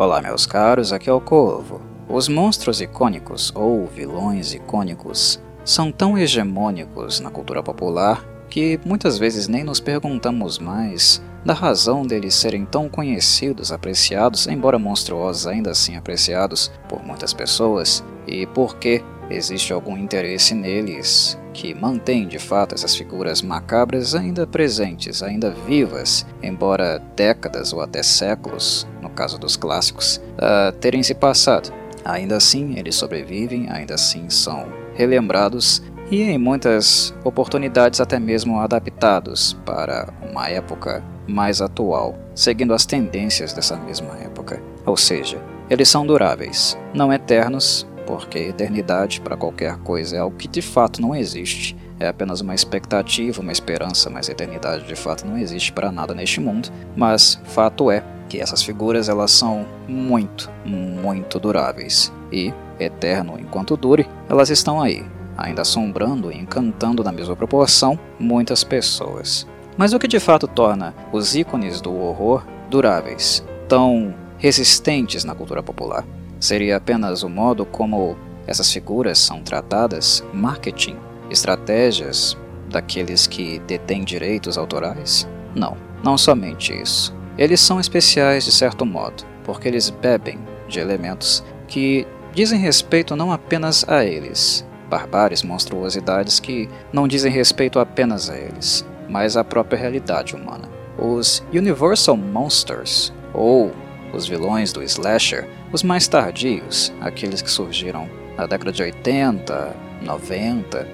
Olá, meus caros, aqui é o Corvo. Os monstros icônicos ou vilões icônicos são tão hegemônicos na cultura popular que muitas vezes nem nos perguntamos mais da razão deles serem tão conhecidos, apreciados, embora monstruosos ainda assim apreciados por muitas pessoas, e por que existe algum interesse neles que mantém de fato essas figuras macabras ainda presentes, ainda vivas, embora décadas ou até séculos, no caso dos clássicos, uh, terem se passado. Ainda assim, eles sobrevivem, ainda assim são relembrados e em muitas oportunidades até mesmo adaptados para uma época mais atual, seguindo as tendências dessa mesma época. Ou seja, eles são duráveis, não eternos, porque eternidade para qualquer coisa é algo que de fato não existe. É apenas uma expectativa, uma esperança, mas eternidade de fato não existe para nada neste mundo. Mas fato é que essas figuras elas são muito, muito duráveis e eterno enquanto dure, elas estão aí, ainda assombrando e encantando na mesma proporção muitas pessoas. Mas o que de fato torna os ícones do horror duráveis, tão resistentes na cultura popular? Seria apenas o modo como essas figuras são tratadas, marketing, estratégias daqueles que detêm direitos autorais? Não, não somente isso. Eles são especiais de certo modo, porque eles bebem de elementos que dizem respeito não apenas a eles, barbáries, monstruosidades que não dizem respeito apenas a eles, mas à própria realidade humana. Os Universal Monsters, ou os vilões do slasher, os mais tardios, aqueles que surgiram na década de 80, 90,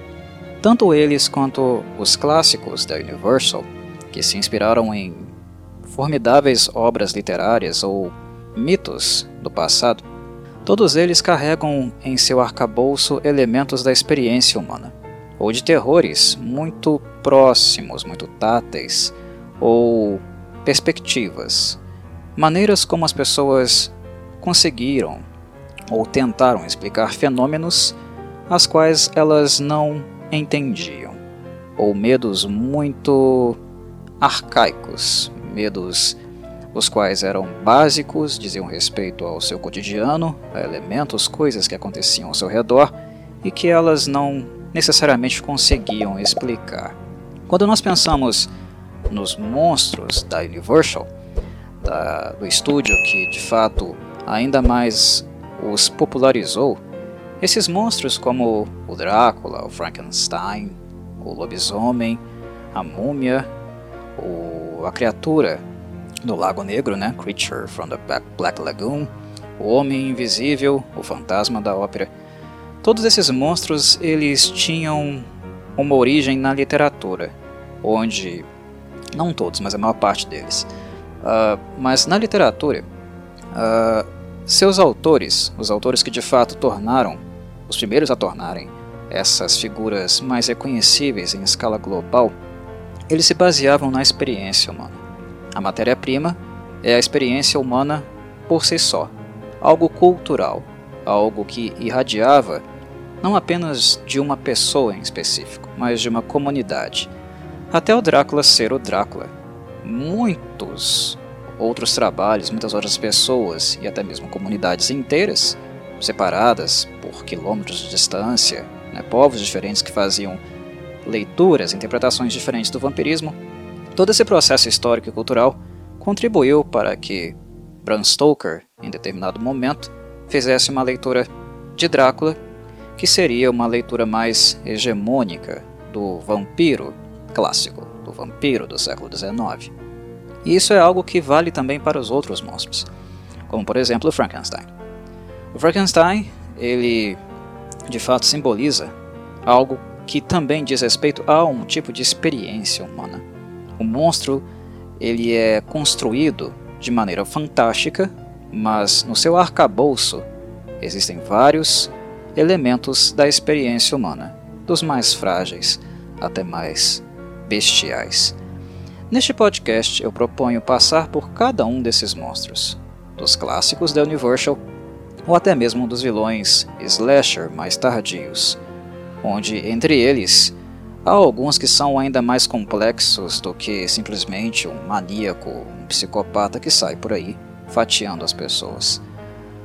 tanto eles quanto os clássicos da Universal, que se inspiraram em formidáveis obras literárias ou mitos do passado, todos eles carregam em seu arcabouço elementos da experiência humana, ou de terrores muito próximos, muito táteis, ou perspectivas maneiras como as pessoas conseguiram ou tentaram explicar fenômenos as quais elas não entendiam, ou medos muito arcaicos, medos os quais eram básicos, diziam respeito ao seu cotidiano, a elementos, coisas que aconteciam ao seu redor e que elas não necessariamente conseguiam explicar. Quando nós pensamos nos monstros da Universal, da, do estúdio que de fato ainda mais os popularizou, esses monstros como o Drácula, o Frankenstein, o lobisomem, a múmia, o, a criatura do Lago Negro, né? Creature from the Black Lagoon, o Homem Invisível, o Fantasma da Ópera. Todos esses monstros eles tinham uma origem na literatura, onde não todos, mas a maior parte deles, Uh, mas na literatura, uh, seus autores, os autores que de fato tornaram, os primeiros a tornarem essas figuras mais reconhecíveis em escala global, eles se baseavam na experiência humana. A matéria-prima é a experiência humana por si só, algo cultural, algo que irradiava não apenas de uma pessoa em específico, mas de uma comunidade. Até o Drácula ser o Drácula, muitos outros trabalhos, muitas outras pessoas e até mesmo comunidades inteiras, separadas por quilômetros de distância, né, povos diferentes que faziam leituras, interpretações diferentes do vampirismo, todo esse processo histórico e cultural contribuiu para que Bram Stoker, em determinado momento, fizesse uma leitura de Drácula que seria uma leitura mais hegemônica do vampiro clássico, do vampiro do século XIX. E isso é algo que vale também para os outros monstros, como por exemplo o Frankenstein. O Frankenstein, ele de fato simboliza algo que também diz respeito a um tipo de experiência humana. O monstro, ele é construído de maneira fantástica, mas no seu arcabouço existem vários elementos da experiência humana, dos mais frágeis até mais bestiais. Neste podcast eu proponho passar por cada um desses monstros, dos clássicos da Universal ou até mesmo dos vilões slasher mais tardios, onde entre eles há alguns que são ainda mais complexos do que simplesmente um maníaco, um psicopata que sai por aí fatiando as pessoas.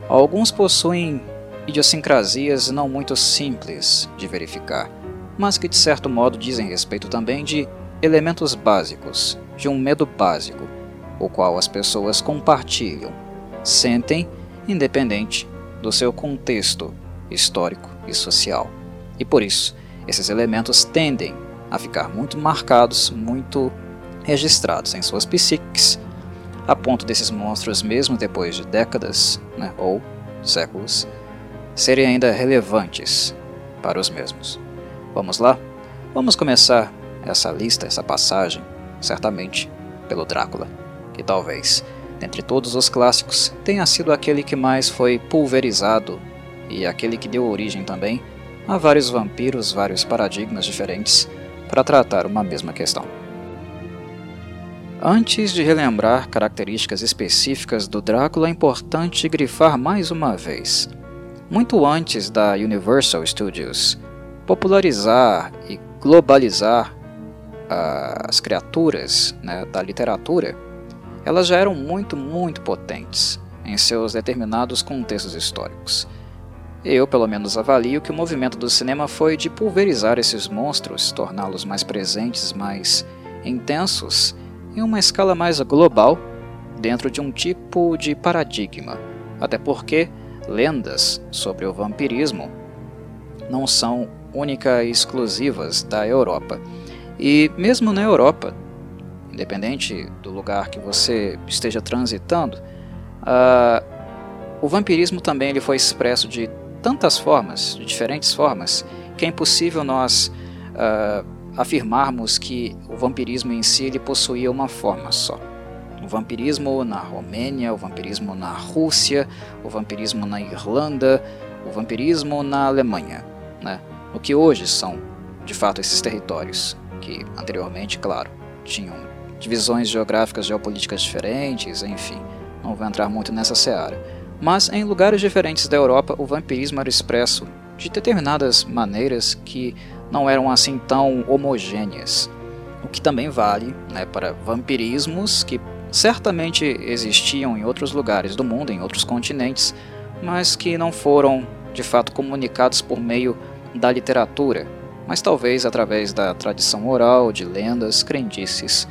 Alguns possuem idiosincrasias não muito simples de verificar, mas que de certo modo dizem respeito também de elementos básicos, de um medo básico, o qual as pessoas compartilham, sentem, independente do seu contexto histórico e social. E por isso, esses elementos tendem a ficar muito marcados, muito registrados em suas psiques, a ponto desses monstros, mesmo depois de décadas né, ou séculos, serem ainda relevantes para os mesmos. Vamos lá? Vamos começar essa lista, essa passagem, certamente pelo Drácula, que talvez, dentre todos os clássicos, tenha sido aquele que mais foi pulverizado e aquele que deu origem também a vários vampiros, vários paradigmas diferentes para tratar uma mesma questão. Antes de relembrar características específicas do Drácula, é importante grifar mais uma vez. Muito antes da Universal Studios popularizar e globalizar as criaturas né, da literatura, elas já eram muito, muito potentes em seus determinados contextos históricos. Eu, pelo menos, avalio que o movimento do cinema foi de pulverizar esses monstros, torná-los mais presentes, mais intensos, em uma escala mais global, dentro de um tipo de paradigma. Até porque lendas sobre o vampirismo não são únicas e exclusivas da Europa. E mesmo na Europa, independente do lugar que você esteja transitando, uh, o vampirismo também ele foi expresso de tantas formas, de diferentes formas, que é impossível nós uh, afirmarmos que o vampirismo em si ele possuía uma forma só. O vampirismo na Romênia, o vampirismo na Rússia, o vampirismo na Irlanda, o vampirismo na Alemanha, né? o que hoje são, de fato, esses territórios, que anteriormente, claro, tinham divisões geográficas, geopolíticas diferentes, enfim, não vou entrar muito nessa seara. Mas em lugares diferentes da Europa, o vampirismo era expresso de determinadas maneiras que não eram assim tão homogêneas. O que também vale né, para vampirismos que certamente existiam em outros lugares do mundo, em outros continentes, mas que não foram de fato comunicados por meio da literatura, mas talvez através da tradição oral, de lendas, crendices.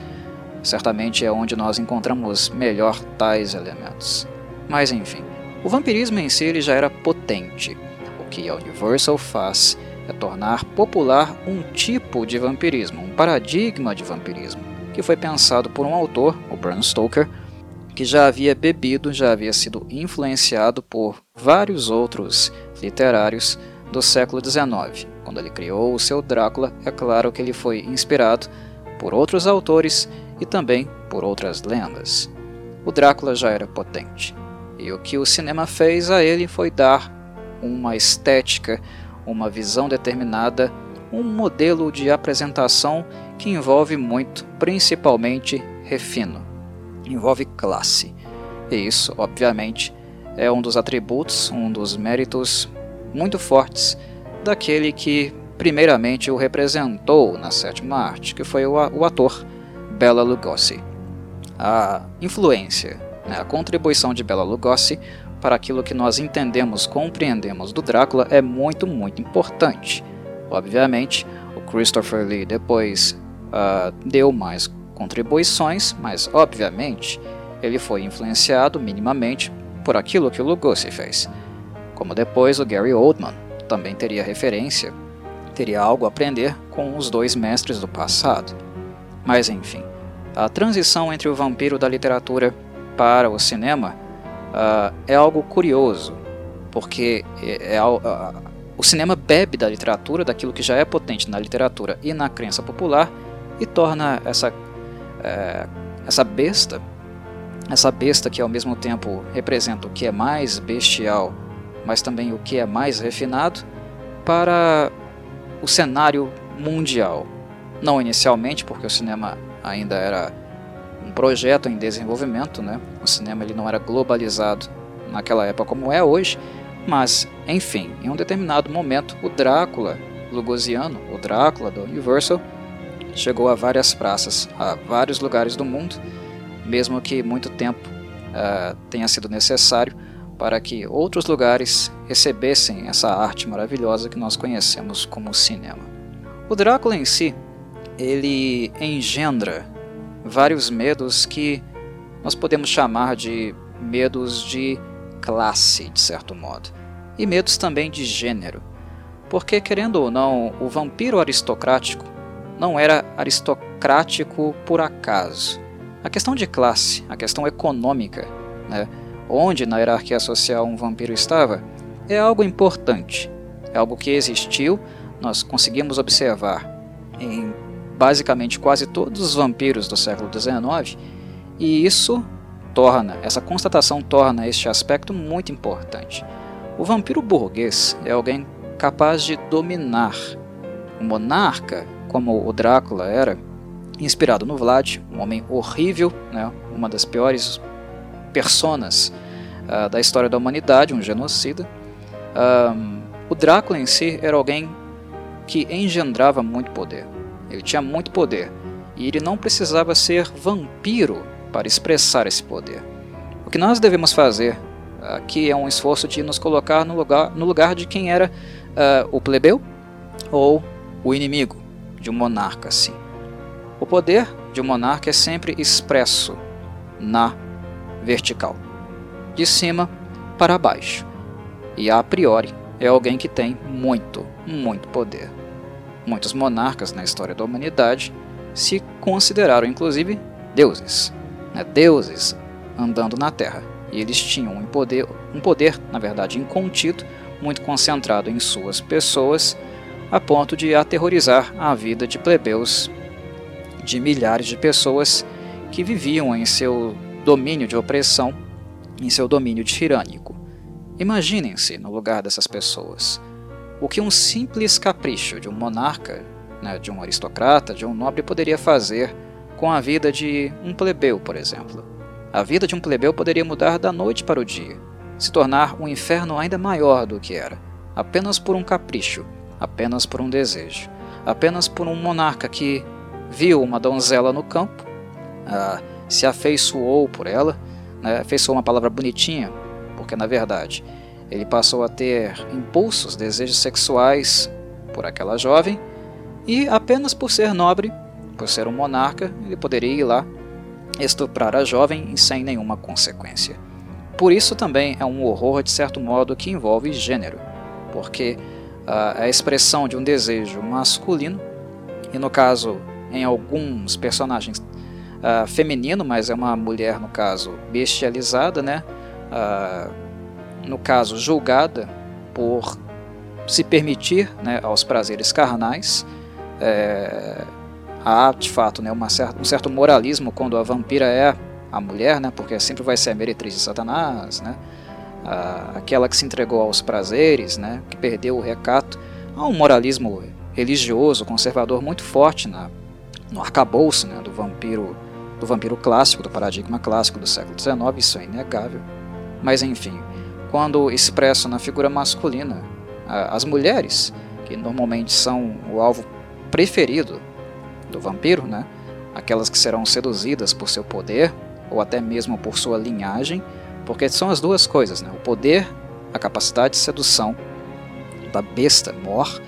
Certamente é onde nós encontramos melhor tais elementos. Mas enfim, o vampirismo em si ele já era potente. O que a Universal faz é tornar popular um tipo de vampirismo, um paradigma de vampirismo, que foi pensado por um autor, o Bram Stoker, que já havia bebido, já havia sido influenciado por vários outros literários do século XIX. Quando ele criou o seu Drácula, é claro que ele foi inspirado por outros autores e também por outras lendas. O Drácula já era potente. E o que o cinema fez a ele foi dar uma estética, uma visão determinada, um modelo de apresentação que envolve muito, principalmente refino, envolve classe. E isso, obviamente, é um dos atributos, um dos méritos muito fortes daquele que primeiramente o representou na sétima arte, que foi o ator Bela Lugosi. A influência né? A contribuição de Bela Lugosi para aquilo que nós entendemos, compreendemos do Drácula é muito, muito importante. Obviamente, o Christopher Lee depois uh, deu mais contribuições, mas obviamente ele foi influenciado minimamente por aquilo que o Lugosi fez. Como depois o Gary Oldman também teria referência, teria algo a aprender com os dois mestres do passado. Mas enfim, a transição entre o vampiro da literatura para o cinema uh, é algo curioso, porque é, é, uh, o cinema bebe da literatura, daquilo que já é potente na literatura e na crença popular, e torna essa, uh, essa besta, essa besta que ao mesmo tempo representa o que é mais bestial, mas também o que é mais refinado, para o cenário mundial. Não inicialmente, porque o cinema ainda era um projeto em desenvolvimento, né? O cinema ele não era globalizado naquela época como é hoje, mas enfim, em um determinado momento o Drácula lugosiano, o Drácula da Universal, chegou a várias praças, a vários lugares do mundo, mesmo que muito tempo uh, tenha sido necessário para que outros lugares recebessem essa arte maravilhosa que nós conhecemos como cinema. O Drácula em si, ele engendra vários medos que nós podemos chamar de medos de classe, de certo modo, e medos também de gênero. Porque, querendo ou não, o vampiro aristocrático não era aristocrático por acaso. A questão de classe, a questão econômica, né, onde na hierarquia social um vampiro estava, é algo importante. É algo que existiu, nós conseguimos observar em basicamente quase todos os vampiros do século XIX, e isso torna, essa constatação torna este aspecto muito importante. O vampiro burguês é alguém capaz de dominar. O monarca, como o Drácula era, inspirado no Vlad, um homem horrível, né, uma das piores personas uh, da história da humanidade, um genocida. Um, o Drácula em si era alguém que engendrava muito poder. Ele tinha muito poder e ele não precisava ser vampiro para expressar esse poder. O que nós devemos fazer aqui é um esforço de nos colocar no lugar, no lugar de quem era uh, o plebeu ou o inimigo de um monarca. Assim. O poder de um monarca é sempre expresso na vertical, de cima para baixo, e a priori é alguém que tem muito, muito poder. Muitos monarcas na história da humanidade se consideraram inclusive deuses, né? deuses andando na Terra. E eles tinham um poder, um poder, na verdade, incontido, muito concentrado em suas pessoas, a ponto de aterrorizar a vida de plebeus, de milhares de pessoas que viviam em seu domínio de opressão, em seu domínio tirânico. Imaginem-se no lugar dessas pessoas. O que um simples capricho de um monarca, né, de um aristocrata, de um nobre poderia fazer com a vida de um plebeu, por exemplo. A vida de um plebeu poderia mudar da noite para o dia, se tornar um inferno ainda maior do que era, apenas por um capricho, apenas por um desejo, apenas por um monarca que viu uma donzela no campo, ah, se afeiçoou por ela, né, afeiçoou uma palavra bonitinha, porque na verdade ele passou a ter impulsos, desejos sexuais por aquela jovem, e apenas por ser nobre, por ser um monarca, ele poderia ir lá estuprar a jovem sem nenhuma consequência. Por isso também é um horror de certo modo que envolve gênero, porque uh, a expressão de um desejo masculino, e no caso em alguns personagens uh, feminino, mas é uma mulher no caso bestializada, né? Uh, no caso julgada por se permitir né, aos prazeres carnais, é, há de fato né, uma certa, um certo moralismo quando a vampira é a mulher, né, porque sempre vai ser a meretriz de Satanás, né, a, aquela que se entregou aos prazeres, né, que perdeu o recato. Há um moralismo religioso, conservador muito forte na, no arcabouço né, do vampiro do vampiro clássico, do paradigma clássico do século XIX, isso é inegável. Mas enfim, quando expresso na figura masculina, as mulheres, que normalmente são o alvo preferido do vampiro, né? aquelas que serão seduzidas por seu poder ou até mesmo por sua linhagem, porque são as duas coisas, né? o poder, a capacidade de sedução da besta mor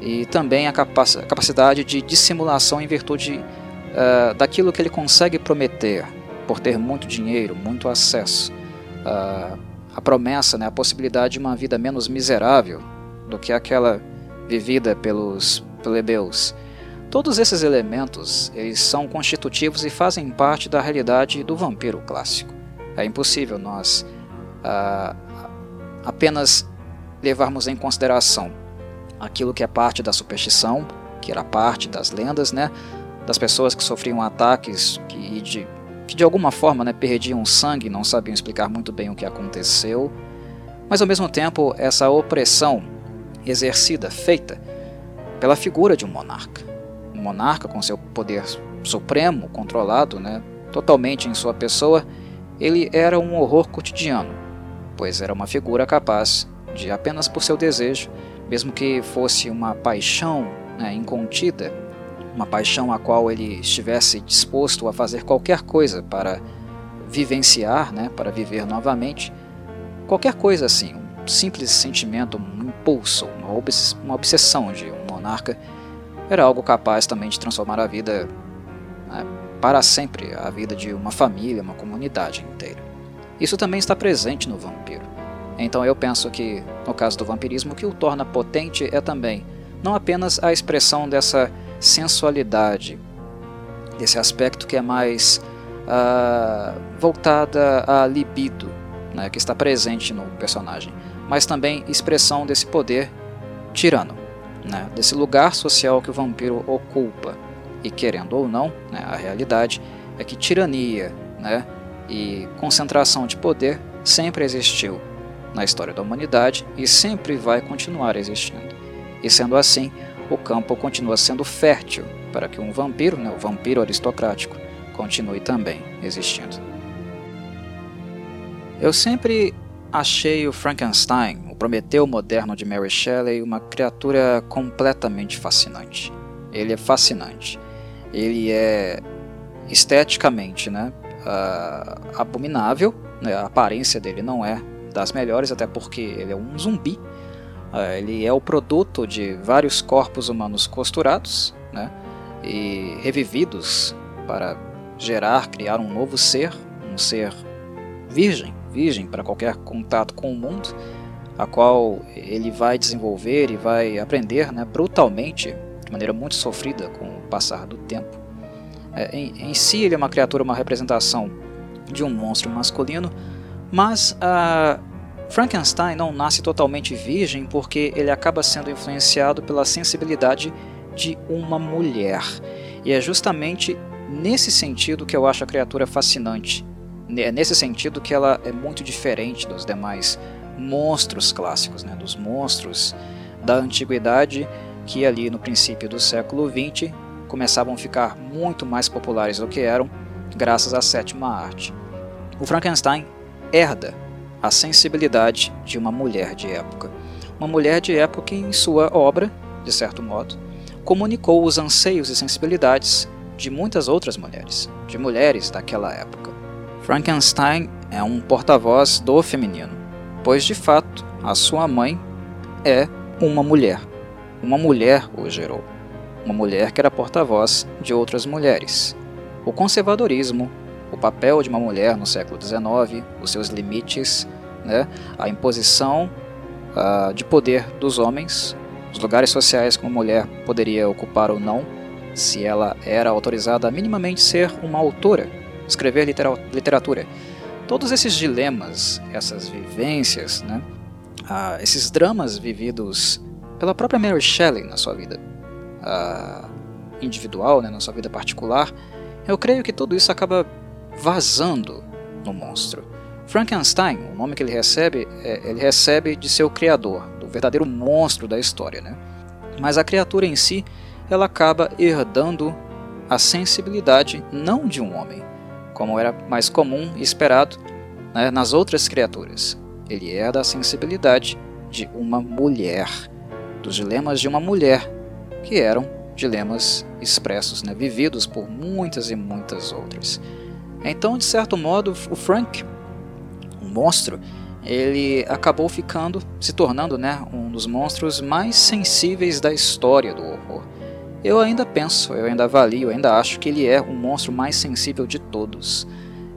e também a, a capacidade de dissimulação em virtude uh, daquilo que ele consegue prometer por ter muito dinheiro, muito acesso. Uh, a promessa, né, a possibilidade de uma vida menos miserável do que aquela vivida pelos plebeus. Todos esses elementos eles são constitutivos e fazem parte da realidade do vampiro clássico. É impossível nós ah, apenas levarmos em consideração aquilo que é parte da superstição, que era parte das lendas, né, das pessoas que sofriam ataques que de, que de alguma forma né, perdiam sangue, não sabiam explicar muito bem o que aconteceu, mas ao mesmo tempo essa opressão exercida, feita pela figura de um monarca. Monarca com seu poder supremo, controlado, né, totalmente em sua pessoa, ele era um horror cotidiano, pois era uma figura capaz de, apenas por seu desejo, mesmo que fosse uma paixão né, incontida, uma paixão a qual ele estivesse disposto a fazer qualquer coisa para vivenciar, né, para viver novamente, qualquer coisa assim, um simples sentimento, um impulso, uma obsessão de um monarca, era algo capaz também de transformar a vida né, para sempre, a vida de uma família, uma comunidade inteira. Isso também está presente no vampiro. Então eu penso que, no caso do vampirismo, o que o torna potente é também não apenas a expressão dessa sensualidade, desse aspecto que é mais uh, voltada à libido, né, que está presente no personagem, mas também expressão desse poder tirano, né, desse lugar social que o vampiro ocupa. E querendo ou não, né, a realidade é que tirania né, e concentração de poder sempre existiu na história da humanidade e sempre vai continuar existindo. E sendo assim, o campo continua sendo fértil para que um vampiro, né, o vampiro aristocrático, continue também existindo. Eu sempre achei o Frankenstein, o Prometeu moderno de Mary Shelley, uma criatura completamente fascinante. Ele é fascinante. Ele é esteticamente né, uh, abominável, né, a aparência dele não é das melhores, até porque ele é um zumbi. Uh, ele é o produto de vários corpos humanos costurados né, e revividos para gerar, criar um novo ser, um ser virgem, virgem para qualquer contato com o mundo, a qual ele vai desenvolver e vai aprender né, brutalmente, de maneira muito sofrida com o passar do tempo. É, em, em, si, ele é uma criatura, uma representação de um monstro masculino, mas a Frankenstein não nasce totalmente virgem porque ele acaba sendo influenciado pela sensibilidade de uma mulher. E é justamente nesse sentido que eu acho a criatura fascinante. É nesse sentido que ela é muito diferente dos demais monstros clássicos, né? dos monstros da antiguidade que ali no princípio do século XX começavam a ficar muito mais populares do que eram graças à sétima arte. O Frankenstein herda a sensibilidade de uma mulher de época. Uma mulher de época que, em sua obra, de certo modo, comunicou os anseios e sensibilidades de muitas outras mulheres, de mulheres daquela época. Frankenstein é um porta-voz do feminino, pois de fato a sua mãe é uma mulher. Uma mulher o gerou. Uma mulher que era porta-voz de outras mulheres. O conservadorismo, o papel de uma mulher no século XIX, os seus limites, né, a imposição uh, de poder dos homens, os lugares sociais que uma mulher poderia ocupar ou não, se ela era autorizada a minimamente ser uma autora, escrever literatura. Todos esses dilemas, essas vivências, né, uh, esses dramas vividos pela própria Mary Shelley na sua vida uh, individual, né, na sua vida particular, eu creio que tudo isso acaba vazando no monstro. Frankenstein, o nome que ele recebe, é, ele recebe de seu criador, do verdadeiro monstro da história, né? Mas a criatura em si, ela acaba herdando a sensibilidade não de um homem, como era mais comum e esperado né, nas outras criaturas. Ele herda a sensibilidade de uma mulher, dos dilemas de uma mulher, que eram dilemas expressos, né, vividos por muitas e muitas outras. Então, de certo modo, o Frank, um monstro, ele acabou ficando, se tornando né, um dos monstros mais sensíveis da história do horror. Eu ainda penso, eu ainda avalio, eu ainda acho que ele é o monstro mais sensível de todos.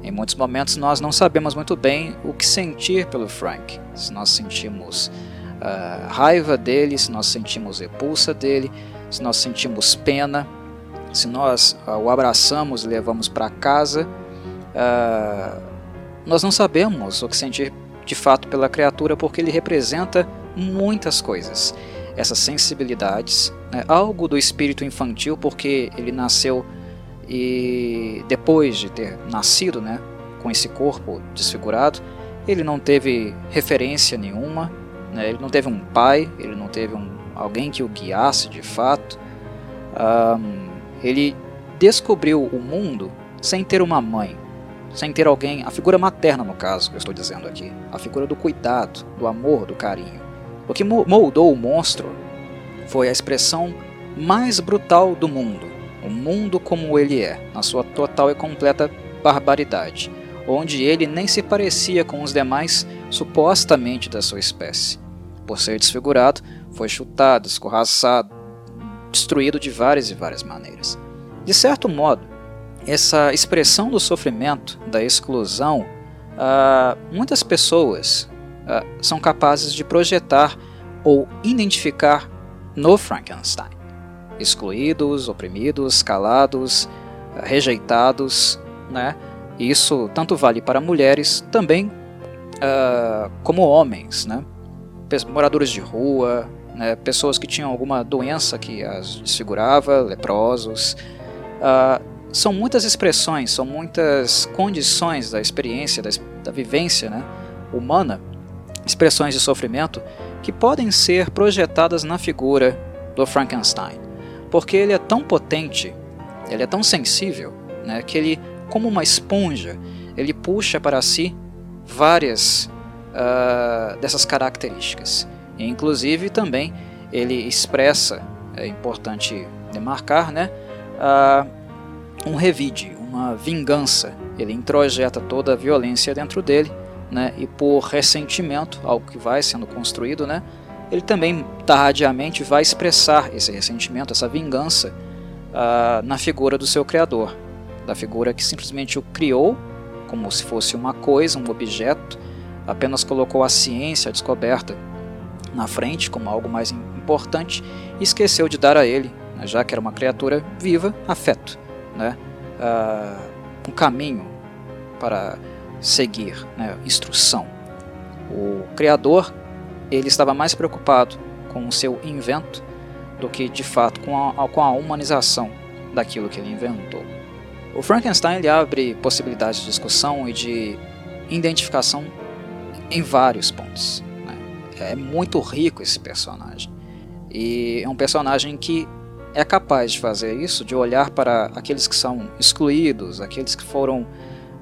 Em muitos momentos nós não sabemos muito bem o que sentir pelo Frank. Se nós sentimos uh, raiva dele, se nós sentimos repulsa dele, se nós sentimos pena, se nós uh, o abraçamos e levamos para casa, uh, nós não sabemos o que sentir de fato pela criatura porque ele representa muitas coisas. Essas sensibilidades, né, algo do espírito infantil porque ele nasceu e depois de ter nascido né, com esse corpo desfigurado, ele não teve referência nenhuma, né, ele não teve um pai, ele não teve um, alguém que o guiasse de fato. Um, ele descobriu o mundo sem ter uma mãe, sem ter alguém, a figura materna no caso que eu estou dizendo aqui, a figura do cuidado, do amor, do carinho. O que moldou o monstro foi a expressão mais brutal do mundo, o mundo como ele é, na sua total e completa barbaridade. onde ele nem se parecia com os demais supostamente da sua espécie. Por ser desfigurado, foi chutado, escorraçado, destruído de várias e várias maneiras. De certo modo, essa expressão do sofrimento, da exclusão, uh, muitas pessoas uh, são capazes de projetar ou identificar no Frankenstein. Excluídos, oprimidos, calados, uh, rejeitados, né? Isso tanto vale para mulheres, também como homens, né? Moradores de rua, né? pessoas que tinham alguma doença que as desfigurava, leprosos. Uh, são muitas expressões, são muitas condições da experiência, da, da vivência né? humana, expressões de sofrimento que podem ser projetadas na figura do Frankenstein, porque ele é tão potente, ele é tão sensível, né, que ele, como uma esponja, ele puxa para si várias uh, dessas características. E, inclusive também ele expressa, é importante demarcar, né, uh, um revide, uma vingança. Ele introjeta toda a violência dentro dele, né, e por ressentimento, algo que vai sendo construído, né, ele também tardiamente vai expressar esse ressentimento, essa vingança uh, na figura do seu criador, da figura que simplesmente o criou como se fosse uma coisa, um objeto, apenas colocou a ciência, a descoberta na frente como algo mais importante e esqueceu de dar a ele, né, já que era uma criatura viva, afeto, né, uh, um caminho para seguir, né, instrução. O criador ele estava mais preocupado com o seu invento do que de fato com a, com a humanização daquilo que ele inventou. O Frankenstein ele abre possibilidades de discussão e de identificação em vários pontos. É muito rico esse personagem. E é um personagem que é capaz de fazer isso, de olhar para aqueles que são excluídos, aqueles que foram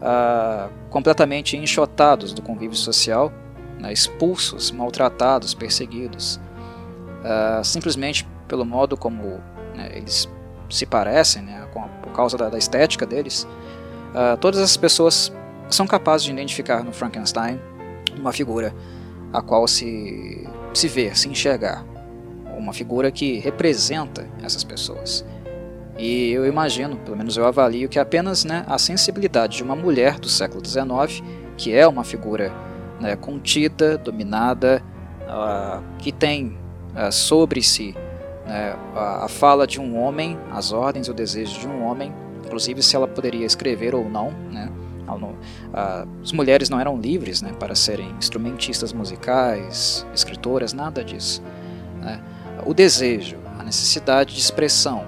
ah, completamente enxotados do convívio social, né, expulsos, maltratados, perseguidos, ah, simplesmente pelo modo como né, eles se parecem, né, por causa da, da estética deles. Ah, todas essas pessoas são capazes de identificar no Frankenstein uma figura a qual se, se ver, se enxergar. Uma figura que representa essas pessoas. E eu imagino, pelo menos eu avalio, que apenas né, a sensibilidade de uma mulher do século XIX, que é uma figura né, contida, dominada, uh, que tem uh, sobre si né, a, a fala de um homem, as ordens e o desejo de um homem, inclusive se ela poderia escrever ou não, né, as mulheres não eram livres né, para serem instrumentistas musicais, escritoras, nada disso. Né. O desejo, a necessidade de expressão,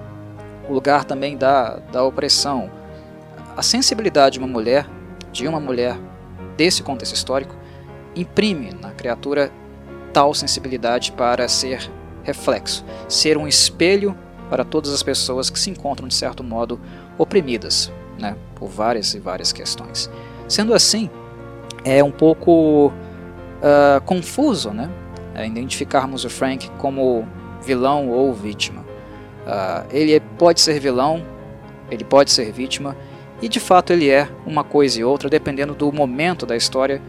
o lugar também da, da opressão, a sensibilidade de uma mulher, de uma mulher desse contexto histórico, imprime na criatura tal sensibilidade para ser reflexo, ser um espelho para todas as pessoas que se encontram, de certo modo, oprimidas né, por várias e várias questões. Sendo assim, é um pouco uh, confuso né, é, identificarmos o Frank como vilão ou vítima. Uh, ele pode ser vilão, ele pode ser vítima, e de fato ele é uma coisa e outra dependendo do momento da história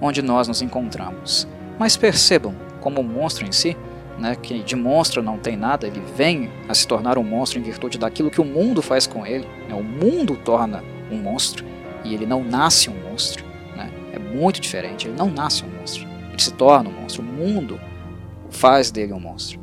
onde nós nos encontramos. Mas percebam como o monstro em si né, que de monstro não tem nada, ele vem a se tornar um monstro em virtude daquilo que o mundo faz com ele. Né, o mundo torna um monstro e ele não nasce um monstro. Né, é muito diferente, ele não nasce um monstro, ele se torna um monstro. O mundo faz dele um monstro.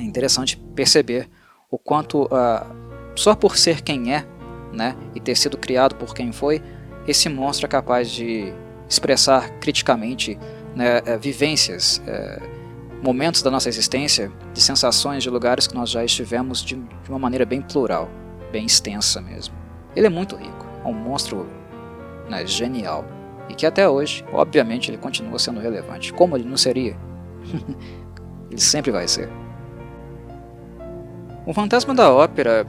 É interessante perceber o quanto, uh, só por ser quem é né, e ter sido criado por quem foi, esse monstro é capaz de expressar criticamente né, eh, vivências. Uh, momentos da nossa existência, de sensações de lugares que nós já estivemos de, de uma maneira bem plural, bem extensa mesmo. Ele é muito rico, é um monstro né, genial e que até hoje, obviamente, ele continua sendo relevante. Como ele não seria? ele sempre vai ser. O Fantasma da Ópera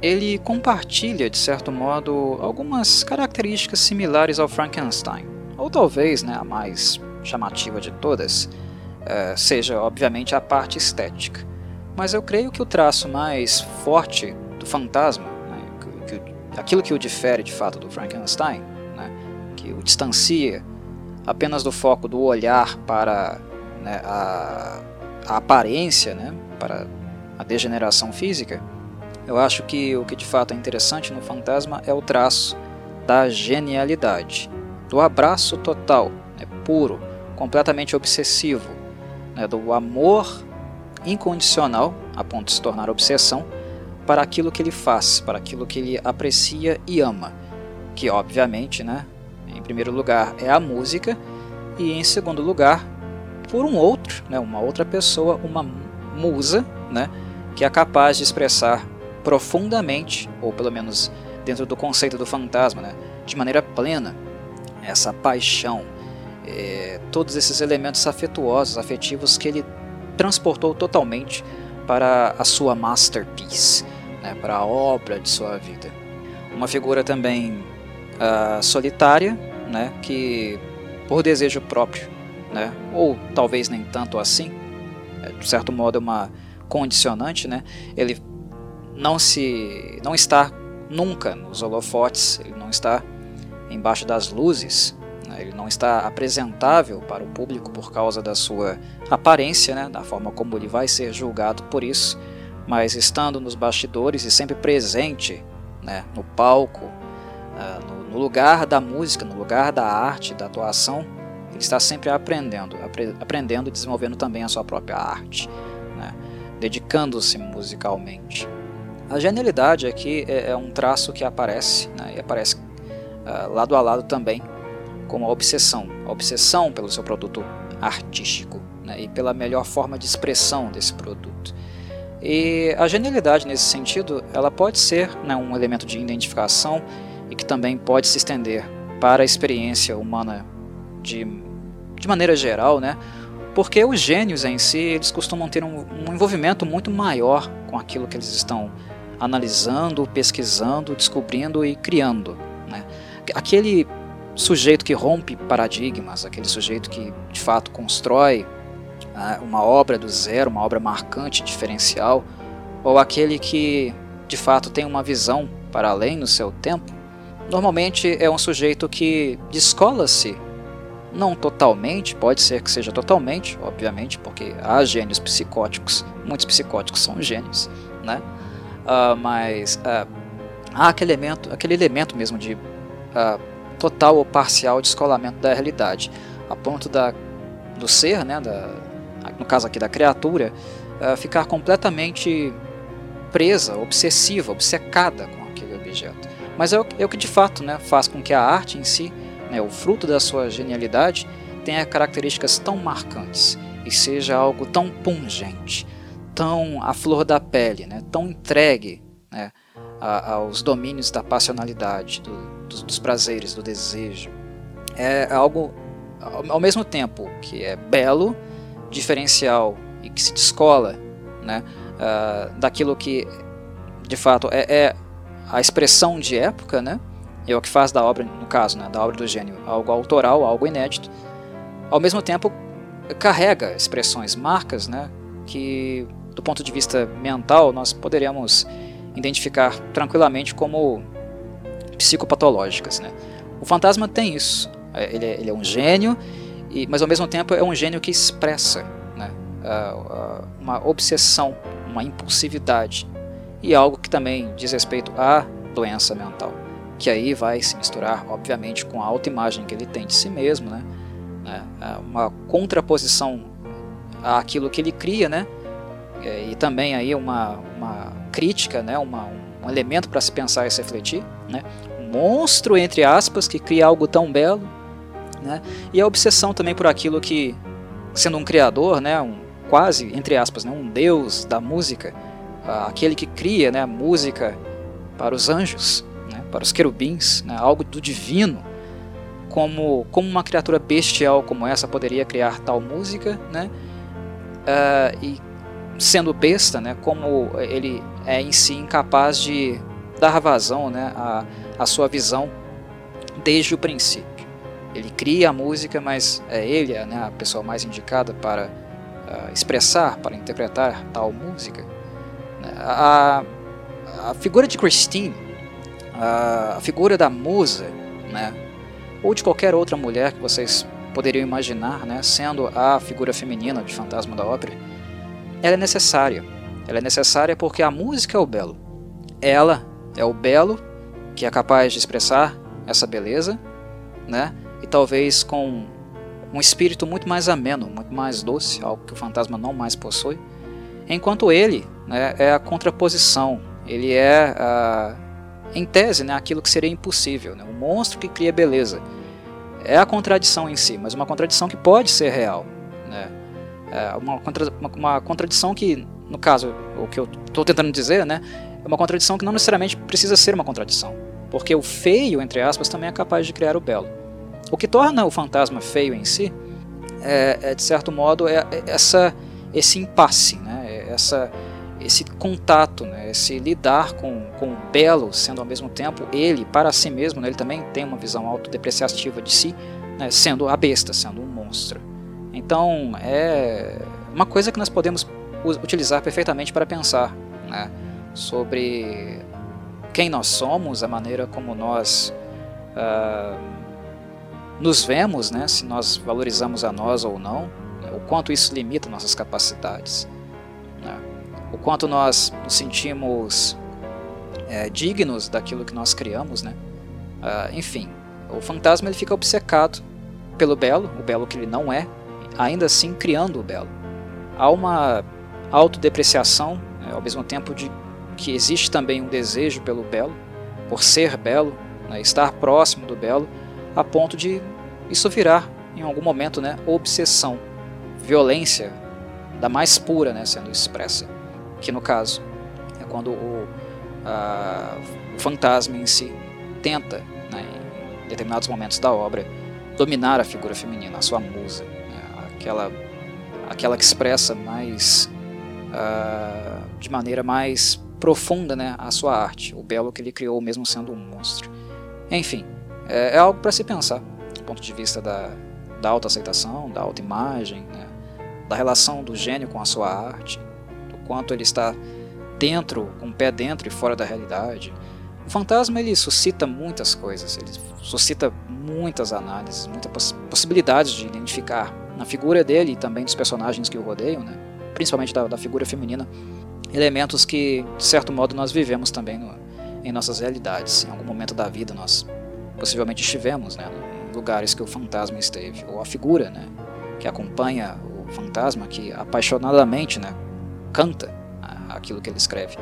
ele compartilha, de certo modo, algumas características similares ao Frankenstein, ou talvez né, a mais chamativa de todas, uh, seja, obviamente, a parte estética. Mas eu creio que o traço mais forte do fantasma, né, que, que, aquilo que o difere de fato do Frankenstein, né, que o distancia apenas do foco do olhar para né, a, a, aparência, né, para a degeneração física, eu acho que o que de fato é interessante no fantasma é o traço da genialidade, do abraço total, né, puro, completamente obsessivo, né, do amor incondicional, a ponto de se tornar obsessão, para aquilo que ele faz, para aquilo que ele aprecia e ama, que obviamente, né, em primeiro lugar é a música e em segundo lugar por um outro, né, uma outra pessoa, uma musa, né, que é capaz de expressar profundamente, ou pelo menos dentro do conceito do fantasma, né, de maneira plena, essa paixão, é, todos esses elementos afetuosos, afetivos que ele transportou totalmente para a sua masterpiece, né, para a obra de sua vida. Uma figura também uh, solitária, né, que por desejo próprio, né, ou talvez nem tanto assim, é, de certo modo é uma condicionante, né, ele não se não está nunca nos holofotes, ele não está embaixo das luzes, né? ele não está apresentável para o público por causa da sua aparência, né? da forma como ele vai ser julgado por isso, mas estando nos bastidores e sempre presente né? no palco, uh, no, lugar da música, no lugar da arte, da atuação, ele está sempre aprendendo, apre aprendendo e desenvolvendo também a sua própria arte? Dedicando-se musicalmente. A genialidade aqui é, é um traço que aparece, né, e aparece uh, lado a lado também como a obsessão. A obsessão pelo seu produto artístico né, e pela melhor forma de expressão desse produto. E a genialidade nesse sentido, ela pode ser né, um elemento de identificação e que também pode se estender para a experiência humana de, de maneira geral, né? Porque os gênios em si eles costumam ter um, um envolvimento muito maior com aquilo que eles estão analisando, pesquisando, descobrindo e criando. Né? Aquele sujeito que rompe paradigmas, aquele sujeito que de fato constrói né, uma obra do zero, uma obra marcante, diferencial, ou aquele que de fato tem uma visão para além no seu tempo, normalmente é um sujeito que descola-se, não totalmente, pode ser que seja totalmente, obviamente, porque há gênios psicóticos, muitos psicóticos são gênios, né? uh, mas uh, há aquele elemento, aquele elemento mesmo de uh, total ou parcial descolamento da realidade, a ponto da, do ser, né, da, no caso aqui da criatura, ficar completamente presa, obsessiva, obcecada com aquele objeto. Mas é o, é o que de fato né, faz com que a arte em si, né, o fruto da sua genialidade, tenha características tão marcantes e seja algo tão pungente, tão à flor da pele, né, tão entregue né, aos domínios da passionalidade, do, dos, dos, prazeres, do desejo. É algo, ao mesmo tempo, que é belo, diferencial e que se descola né, uh, daquilo que, de fato, é, é, a expressão de época, né, é o que faz da obra, no caso, né, da obra do gênio, algo autoral, algo inédito. Ao mesmo tempo, carrega expressões, marcas, né, que do ponto de vista mental, nós poderíamos identificar tranquilamente como psicopatológicas. Né? O fantasma tem isso. É, ele é, ele é um gênio, e, mas ao mesmo tempo é um gênio que expressa né? uma obsessão, uma impulsividade e algo que também diz respeito à doença mental, que aí vai se misturar, obviamente, com a autoimagem que ele tem de si mesmo, né? É, uma contraposição àquilo que ele cria, né? É, e também aí uma, uma crítica, né, uma, um elemento para se pensar e se refletir, né, um monstro entre aspas que cria algo tão belo, né, e a obsessão também por aquilo que, sendo um criador, né, um quase entre aspas, né, um deus da música, aquele que cria, né, música para os anjos, para os querubins, né, algo do divino, como como uma criatura bestial como essa poderia criar tal música, né, uh, e sendo besta, né, como ele é em si incapaz de dar vazão né, à, à sua visão desde o princípio. Ele cria a música, mas é ele né, a pessoa mais indicada para uh, expressar, para interpretar tal música. A, a figura de Christine, a, figura da musa, né, ou de qualquer outra mulher que vocês poderiam imaginar, né, sendo a figura feminina de Fantasma da Ópera, ela é necessária. Ela é necessária porque a música é o belo. Ela é o belo que é capaz de expressar essa beleza, né? E talvez com um espírito muito mais ameno, muito mais doce, algo que o fantasma não mais possui. Enquanto ele né, é a contraposição, ele é, a, em tese, né, aquilo que seria impossível, né, o monstro que cria beleza. É a contradição em si, mas uma contradição que pode ser real. Né? É uma, contra, uma, uma contradição que, no caso, o que eu estou tentando dizer, né, é uma contradição que não necessariamente precisa ser uma contradição, porque o feio, entre aspas, também é capaz de criar o belo. O que torna o fantasma feio em si é, é de certo modo, é, é essa, esse impasse, né? É essa, esse contato, né? esse lidar com, com o belo, sendo ao mesmo tempo ele, para si mesmo, né? ele também tem uma visão autodepreciativa de si, né? sendo a besta, sendo um monstro. Então, é uma coisa que nós podemos utilizar perfeitamente para pensar né? sobre quem nós somos, a maneira como nós uh, nos vemos, né, se nós valorizamos a nós ou não, né, o quanto isso limita nossas capacidades, o quanto nós nos sentimos é, dignos daquilo que nós criamos, né, uh, enfim, o fantasma ele fica obcecado pelo belo, o belo que ele não é, ainda assim criando o belo. Há uma autodepreciação, né, ao mesmo tempo de que existe também um desejo pelo belo, por ser belo, né, estar próximo do belo, a ponto de isso virar, em algum momento, né, obsessão, violência da mais pura né, sendo expressa. Que no caso é quando o, a, o fantasma em si tenta, né, em determinados momentos da obra, dominar a figura feminina, a sua musa, né, aquela, aquela que expressa mais de maneira mais profunda né, a sua arte, o belo que ele criou mesmo sendo um monstro. Enfim, é, é algo para se pensar, do ponto de vista da, da autoaceitação, da autoimagem, né, da relação do gênio com a sua arte, quanto ele está dentro, com o pé dentro e fora da realidade. O fantasma ele suscita muitas coisas, ele suscita muitas análises, muitas poss possibilidades de identificar na figura dele e também dos personagens que o rodeiam, né, principalmente da, da figura feminina, elementos que, de certo modo, nós vivemos também no, em nossas realidades. Em algum momento da vida nós possivelmente estivemos né, em lugares que o fantasma esteve, ou a figura né, que acompanha o fantasma, que apaixonadamente né, canta aquilo que ele escreve,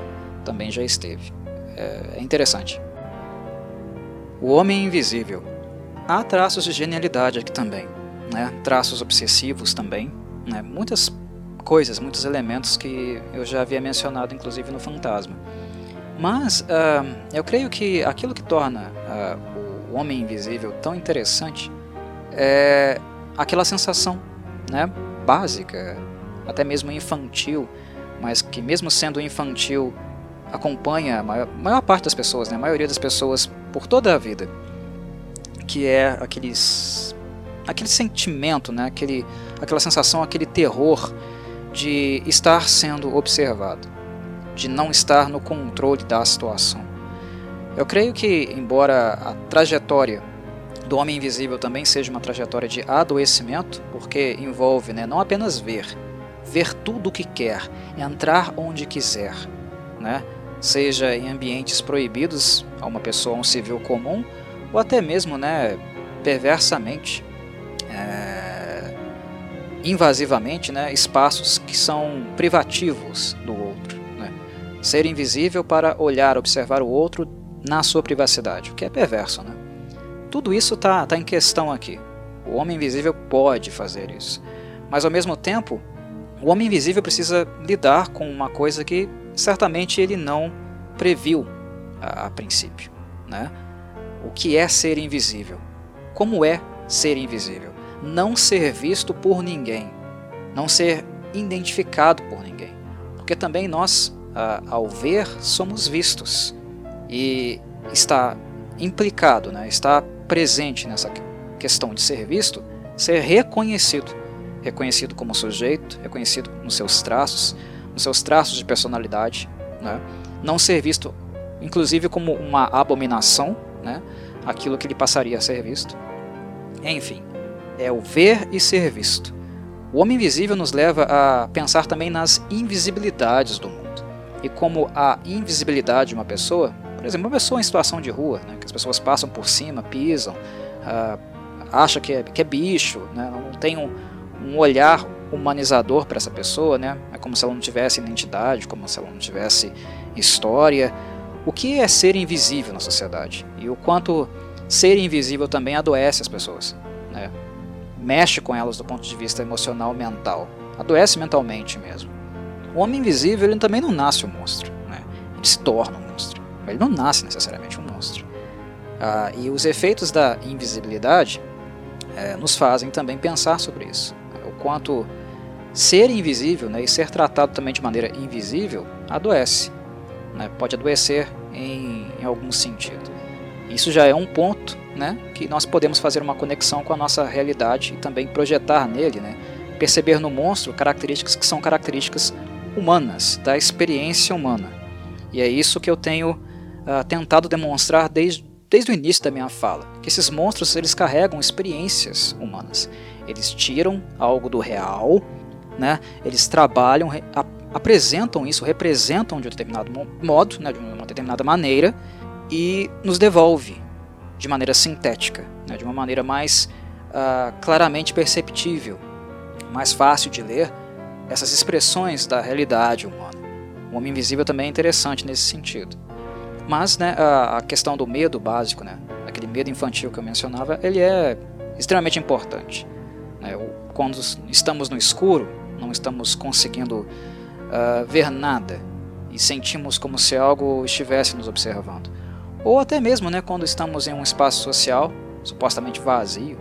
também já esteve. É, é interessante. O Homem Invisível. Há traços de genialidade aqui também, né? traços obsessivos também, né? muitas coisas, muitos elementos que eu já havia mencionado, inclusive no Fantasma. Mas uh, eu creio que aquilo que torna uh, o Homem Invisível tão interessante é aquela sensação né, básica, até mesmo infantil, mas que mesmo sendo infantil acompanha a maior, maior parte das pessoas, né, a maioria das pessoas por toda a vida, que é aqueles, aquele sentimento, né, aquele, aquela sensação, aquele terror de estar sendo observado, de não estar no controle da situação. Eu creio que, embora a trajetória do Homem Invisível também seja uma trajetória de adoecimento, porque envolve né, não apenas ver, ver tudo o que quer, entrar onde quiser, né? seja em ambientes proibidos a uma pessoa, um civil comum, ou até mesmo né, perversamente. É invasivamente né, espaços que são privativos do outro. Né? Ser invisível para olhar, observar o outro na sua privacidade, o que é perverso. Né? Tudo isso está tá em questão aqui. O homem invisível pode fazer isso. Mas ao mesmo tempo, o homem invisível precisa lidar com uma coisa que certamente ele não previu a, a princípio. Né? O que é ser invisível? Como é ser invisível? não ser visto por ninguém, não ser identificado por ninguém. Porque também nós, ao ver, somos vistos. E está implicado, né, está presente nessa questão de ser visto, ser reconhecido. Reconhecido como sujeito, reconhecido nos seus traços, nos seus traços de personalidade. Né, não ser visto, inclusive, como uma abominação, né, aquilo que lhe passaria a ser visto Enfim, é o ver e ser visto. O homem invisível nos leva a pensar também nas invisibilidades do mundo. E como a invisibilidade de uma pessoa, por exemplo, uma pessoa em situação de rua, né, que as pessoas passam por cima, pisam, uh, acha que é, que é bicho, né, não tem um, um olhar humanizador para essa pessoa, né, é como se ela não tivesse identidade, como se ela não tivesse história. O que é ser invisível na sociedade? E o quanto ser invisível também adoece as pessoas. Né? mexe com elas do ponto de vista emocional, mental. Adoece mentalmente mesmo. O homem invisível ele também não nasce um monstro, né? ele se torna um monstro. Ele não nasce necessariamente um monstro. Ah, e os efeitos da invisibilidade é, nos fazem também pensar sobre isso. Né? O quanto ser invisível né, e ser tratado também de maneira invisível adoece. Né? Pode adoecer em, em algum sentido. Isso já é um ponto né, que nós podemos fazer uma conexão com a nossa realidade e também projetar nele, né, perceber no monstro características que são características humanas, da experiência humana. E é isso que eu tenho uh, tentado demonstrar desde, desde o início da minha fala, que esses monstros eles carregam experiências humanas. Eles tiram algo do real, né, eles trabalham, apresentam isso, representam de um determinado modo, né, de uma determinada maneira, e nos devolve de maneira sintética, né, de uma maneira mais uh, claramente perceptível, mais fácil de ler essas expressões da realidade humana. O Homem Invisível também é interessante nesse sentido. Mas né, a, a questão do medo básico, né, aquele medo infantil que eu mencionava, ele é extremamente importante. Né, quando estamos no escuro, não estamos conseguindo uh, ver nada e sentimos como se algo estivesse nos observando. Ou até mesmo né, quando estamos em um espaço social supostamente vazio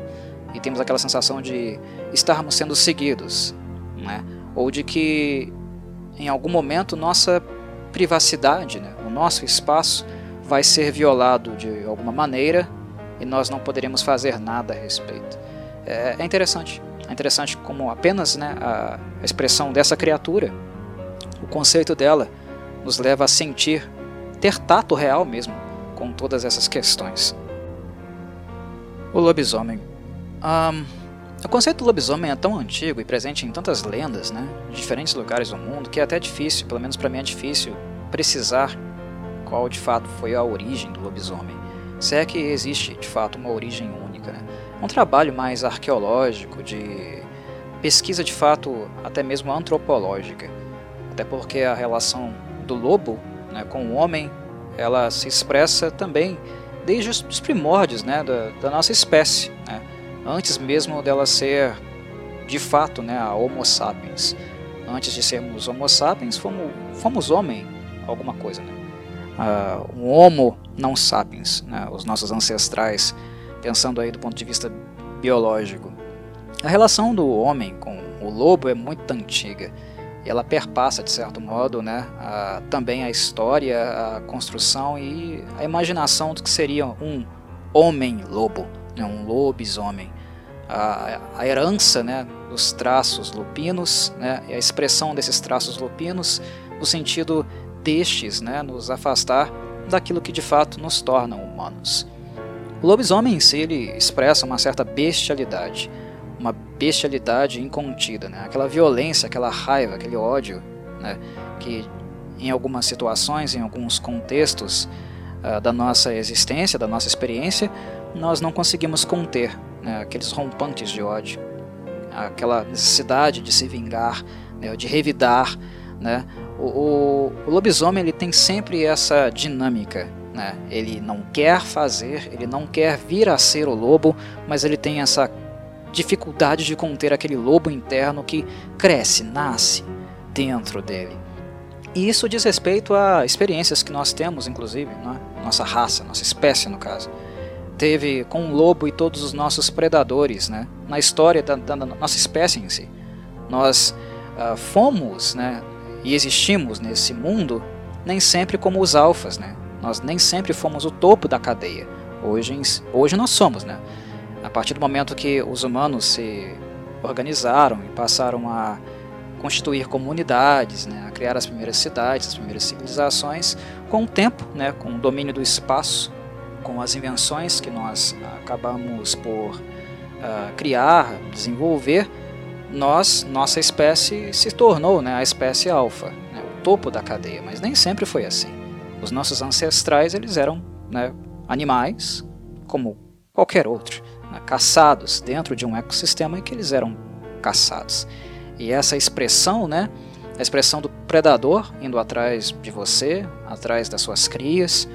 e temos aquela sensação de estarmos sendo seguidos, né? ou de que em algum momento nossa privacidade, né, o nosso espaço vai ser violado de alguma maneira e nós não poderemos fazer nada a respeito. É, é interessante, é interessante como apenas né, a expressão dessa criatura, o conceito dela, nos leva a sentir, ter tato real mesmo com todas essas questões. O lobisomem. Um, o conceito do lobisomem é tão antigo e presente em tantas lendas, né, de diferentes lugares do mundo, que é até difícil, pelo menos para mim é difícil, precisar qual de fato foi a origem do lobisomem. Se é que existe de fato uma origem única. Né? Um trabalho mais arqueológico, de pesquisa de fato até mesmo antropológica. Até porque a relação do lobo né, com o homem ela se expressa também desde os primórdios né, da, da nossa espécie, né, antes mesmo dela ser de fato né, a Homo sapiens. Antes de sermos Homo sapiens, fomos, fomos homem, alguma coisa. Né? Uh, um Homo não sapiens, né, os nossos ancestrais, pensando aí do ponto de vista biológico. A relação do homem com o lobo é muito antiga e ela perpassa, de certo modo, né, a, também a história, a construção e a imaginação do que seria um homem-lobo, né, um lobisomem. A, a herança né, dos traços lupinos né, e a expressão desses traços lupinos no sentido destes né, nos afastar daquilo que de fato nos torna humanos. O lobisomem em si ele expressa uma certa bestialidade, uma bestialidade incontida, né? aquela violência, aquela raiva, aquele ódio, né? que em algumas situações, em alguns contextos uh, da nossa existência, da nossa experiência, nós não conseguimos conter né? aqueles rompantes de ódio, aquela necessidade de se vingar, né? de revidar. Né? O, o, o lobisomem ele tem sempre essa dinâmica né? Ele não quer fazer, ele não quer vir a ser o lobo, mas ele tem essa dificuldade de conter aquele lobo interno que cresce, nasce dentro dele. E isso diz respeito a experiências que nós temos, inclusive, né? nossa raça, nossa espécie no caso. Teve com o lobo e todos os nossos predadores, né? na história da, da nossa espécie em si. Nós uh, fomos né? e existimos nesse mundo nem sempre como os alfas, né? Nós nem sempre fomos o topo da cadeia. Hoje, hoje nós somos, né? A partir do momento que os humanos se organizaram e passaram a constituir comunidades, né, a criar as primeiras cidades, as primeiras civilizações, com o tempo, né, com o domínio do espaço, com as invenções que nós acabamos por uh, criar, desenvolver, nós, nossa espécie se tornou né, a espécie alfa, né, o topo da cadeia, mas nem sempre foi assim. Os nossos ancestrais eles eram né, animais como qualquer outro, né, caçados dentro de um ecossistema em que eles eram caçados. E essa expressão, né, a expressão do predador indo atrás de você, atrás das suas crias,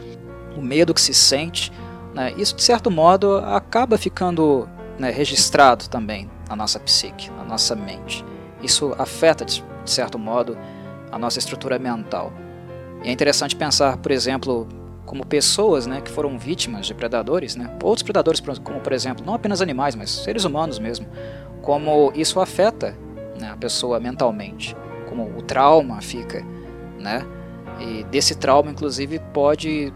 o medo que se sente, né, isso de certo modo acaba ficando né, registrado também na nossa psique, na nossa mente. Isso afeta de certo modo a nossa estrutura mental. E é interessante pensar, por exemplo, como pessoas né, que foram vítimas de predadores, né, outros predadores, como por exemplo, não apenas animais, mas seres humanos mesmo, como isso afeta né, a pessoa mentalmente, como o trauma fica, né? E desse trauma, inclusive, pode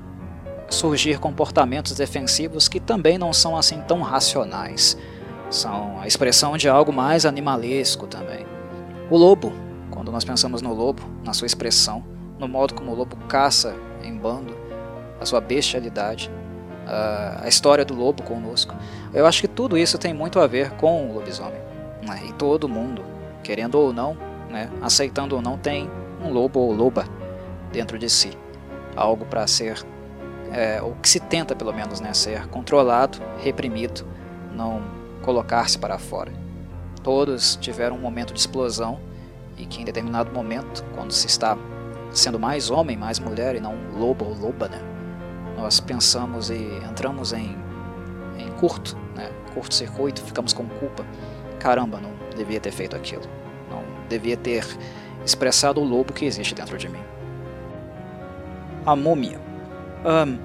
surgir comportamentos defensivos que também não são assim tão racionais. São a expressão de algo mais animalesco também. O lobo, quando nós pensamos no lobo, na sua expressão, no modo como o lobo caça em bando, a sua bestialidade, a história do lobo conosco, eu acho que tudo isso tem muito a ver com o lobisomem. Né? E todo mundo, querendo ou não, né, aceitando ou não, tem um lobo ou loba dentro de si. Algo para ser, é, o que se tenta pelo menos, né, ser controlado, reprimido, não colocar-se para fora. Todos tiveram um momento de explosão e que em determinado momento, quando se está sendo mais homem, mais mulher e não lobo ou loba, né, nós pensamos e entramos em, em curto, né, curto circuito, ficamos com culpa. Caramba, não devia ter feito aquilo. Não devia ter expressado o lobo que existe dentro de mim. A múmia. Um,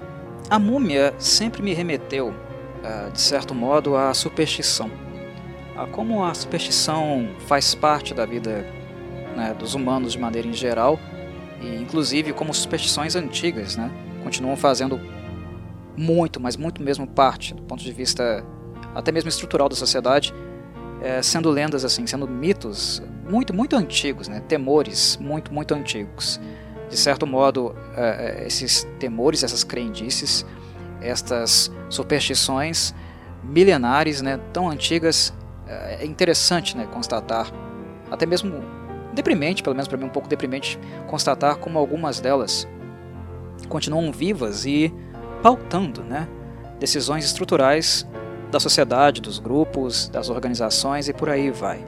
a múmia sempre me remeteu, uh, de certo modo, à superstição. A como a superstição faz parte da vida né, dos humanos de maneira em geral, e inclusive como superstições antigas né, continuam fazendo muito, mas muito mesmo parte, do ponto de vista até mesmo estrutural da sociedade, é, sendo lendas assim, sendo mitos muito, muito antigos, né? temores muito, muito antigos. De certo modo, é, esses temores, essas crendices, estas superstições milenares, né, tão antigas, é interessante né, constatar, até mesmo deprimente, pelo menos para mim um pouco deprimente, constatar como algumas delas continuam vivas e pautando né, decisões estruturais da sociedade, dos grupos, das organizações e por aí vai.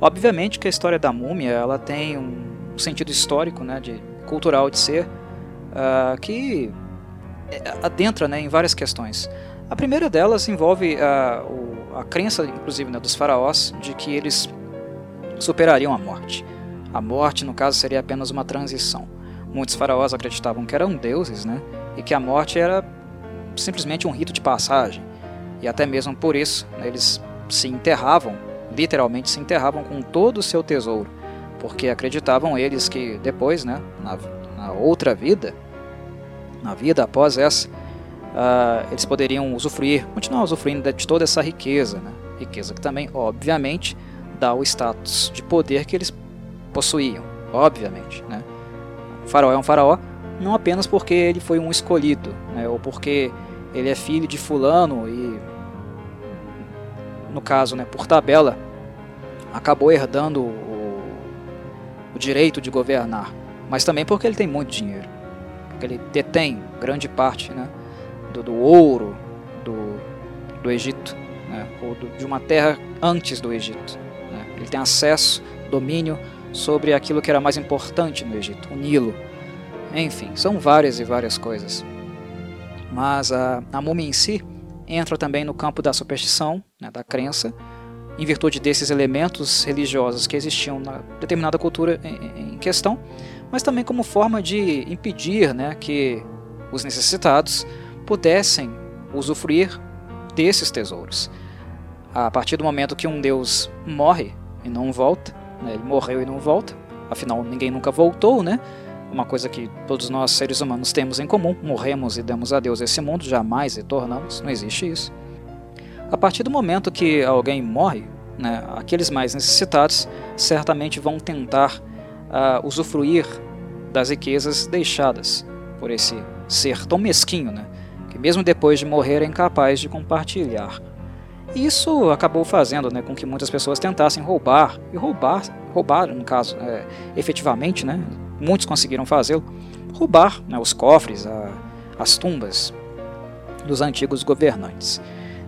Obviamente que a história da múmia ela tem um sentido histórico, né, de cultural de ser, uh, que adentra né, em várias questões. A primeira delas envolve uh, o, a crença, inclusive, né, dos faraós de que eles superariam a morte. A morte, no caso, seria apenas uma transição. Muitos faraós acreditavam que eram deuses, né, e que a morte era simplesmente um rito de passagem. E até mesmo por isso, né, eles se enterravam, literalmente se enterravam com todo o seu tesouro, porque acreditavam eles que depois, né, na, na outra vida, na vida após essa, uh, eles poderiam usufruir, continuar usufruindo de toda essa riqueza, né, riqueza que também, obviamente, dá o status de poder que eles possuíam, obviamente, né. O faraó é um faraó não apenas porque ele foi um escolhido, né, ou porque ele é filho de fulano e no caso, né, por tabela, acabou herdando o, o direito de governar, mas também porque ele tem muito dinheiro, porque ele detém grande parte né, do, do ouro do, do Egito, né, ou do, de uma terra antes do Egito. Né. Ele tem acesso, domínio sobre aquilo que era mais importante no Egito, o Nilo. Enfim, são várias e várias coisas. Mas a, a múmia em si, entra também no campo da superstição, né, da crença, em virtude desses elementos religiosos que existiam na determinada cultura em, em questão, mas também como forma de impedir né, que os necessitados pudessem usufruir desses tesouros. A partir do momento que um deus morre e não volta, né, ele morreu e não volta, afinal ninguém nunca voltou, né? uma coisa que todos nós seres humanos temos em comum: morremos e damos a Deus esse mundo, jamais retornamos, não existe isso. A partir do momento que alguém morre, né, aqueles mais necessitados certamente vão tentar uh, usufruir das riquezas deixadas por esse ser tão mesquinho, né, que mesmo depois de morrer é incapaz de compartilhar. E isso acabou fazendo né, com que muitas pessoas tentassem roubar, e roubar, roubar no caso, é, efetivamente, né, muitos conseguiram fazê-lo, roubar né, os cofres, a, as tumbas dos antigos governantes.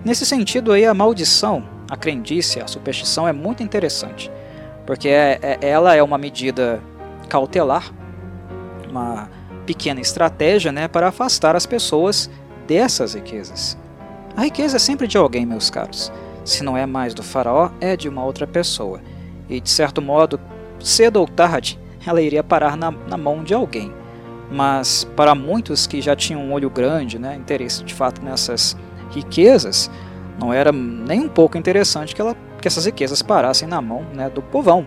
Nesse sentido aí, a maldição, a crendice, a superstição é muito interessante, porque é, é, ela é uma medida cautelar, uma pequena estratégia né, para afastar as pessoas dessas riquezas. A riqueza é sempre de alguém, meus caros. Se não é mais do faraó, é de uma outra pessoa. E de certo modo, cedo ou tarde, ela iria parar na, na mão de alguém. Mas para muitos que já tinham um olho grande, né, interesse de fato nessas riquezas, não era nem um pouco interessante que, ela, que essas riquezas parassem na mão né, do povão,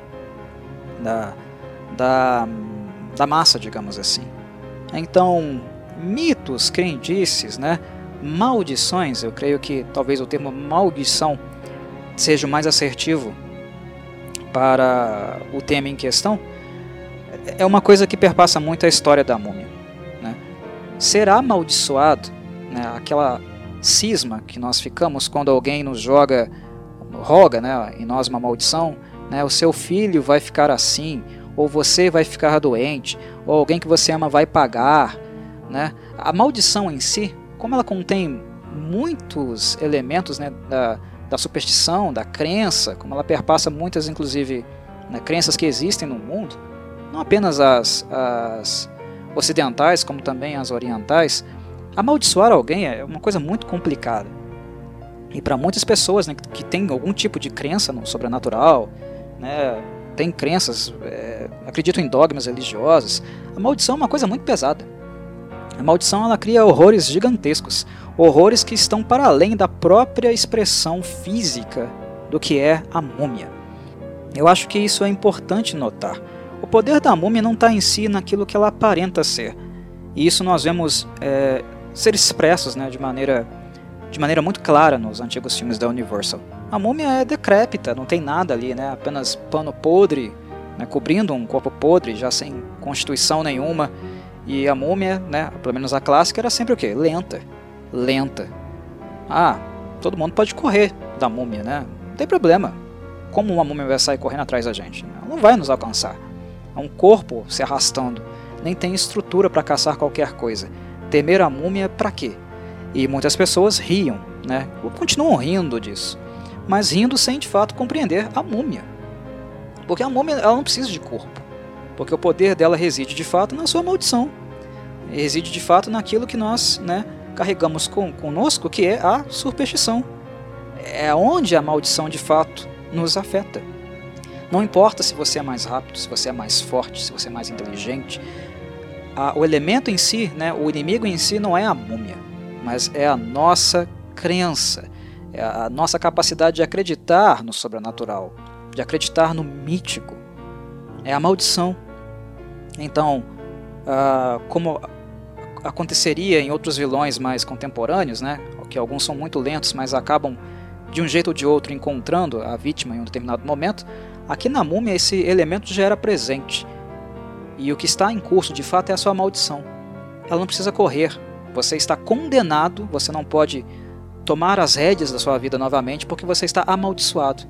da, da, da massa, digamos assim. Então, mitos, crendices, né, maldições, eu creio que talvez o termo maldição seja o mais assertivo para o tema em questão, é uma coisa que perpassa muito a história da múmia. Né? Será amaldiçoado né, aquela cisma que nós ficamos quando alguém nos joga, roga né, em nós uma maldição, né, o seu filho vai ficar assim, ou você vai ficar doente, ou alguém que você ama vai pagar. Né? A maldição em si, como ela contém muitos elementos né, da, da superstição, da crença, como ela perpassa muitas, inclusive, né, crenças que existem no mundo, não apenas as, as ocidentais, como também as orientais, amaldiçoar alguém é uma coisa muito complicada. E para muitas pessoas né, que têm algum tipo de crença no sobrenatural, né, crenças, é, acreditam em dogmas religiosos, a maldição é uma coisa muito pesada. A maldição ela cria horrores gigantescos, horrores que estão para além da própria expressão física do que é a múmia. Eu acho que isso é importante notar. O poder da múmia não está em si naquilo que ela aparenta ser. E isso nós vemos é, ser expressos né, de, maneira, de maneira muito clara nos antigos filmes da Universal. A múmia é decrépita, não tem nada ali, né, apenas pano podre, né, cobrindo um corpo podre, já sem constituição nenhuma. E a múmia, né, pelo menos a clássica, era sempre o quê? Lenta. Lenta. Ah, todo mundo pode correr da múmia, né? Não tem problema. Como uma múmia vai sair correndo atrás da gente? Ela não vai nos alcançar. É um corpo se arrastando. Nem tem estrutura para caçar qualquer coisa. Temer a múmia para quê? E muitas pessoas riam, né? Continuam rindo disso. Mas rindo sem de fato compreender a múmia. Porque a múmia ela não precisa de corpo. Porque o poder dela reside de fato na sua maldição. Reside de fato naquilo que nós né, carregamos com, conosco, que é a superstição. É onde a maldição de fato nos afeta. Não importa se você é mais rápido, se você é mais forte, se você é mais inteligente. A, o elemento em si, né, o inimigo em si não é a múmia, mas é a nossa crença, é a nossa capacidade de acreditar no sobrenatural, de acreditar no mítico. É a maldição. Então, uh, como aconteceria em outros vilões mais contemporâneos, né, que alguns são muito lentos, mas acabam de um jeito ou de outro encontrando a vítima em um determinado momento, Aqui na múmia esse elemento já era presente. E o que está em curso de fato é a sua maldição. Ela não precisa correr. Você está condenado, você não pode tomar as rédeas da sua vida novamente porque você está amaldiçoado.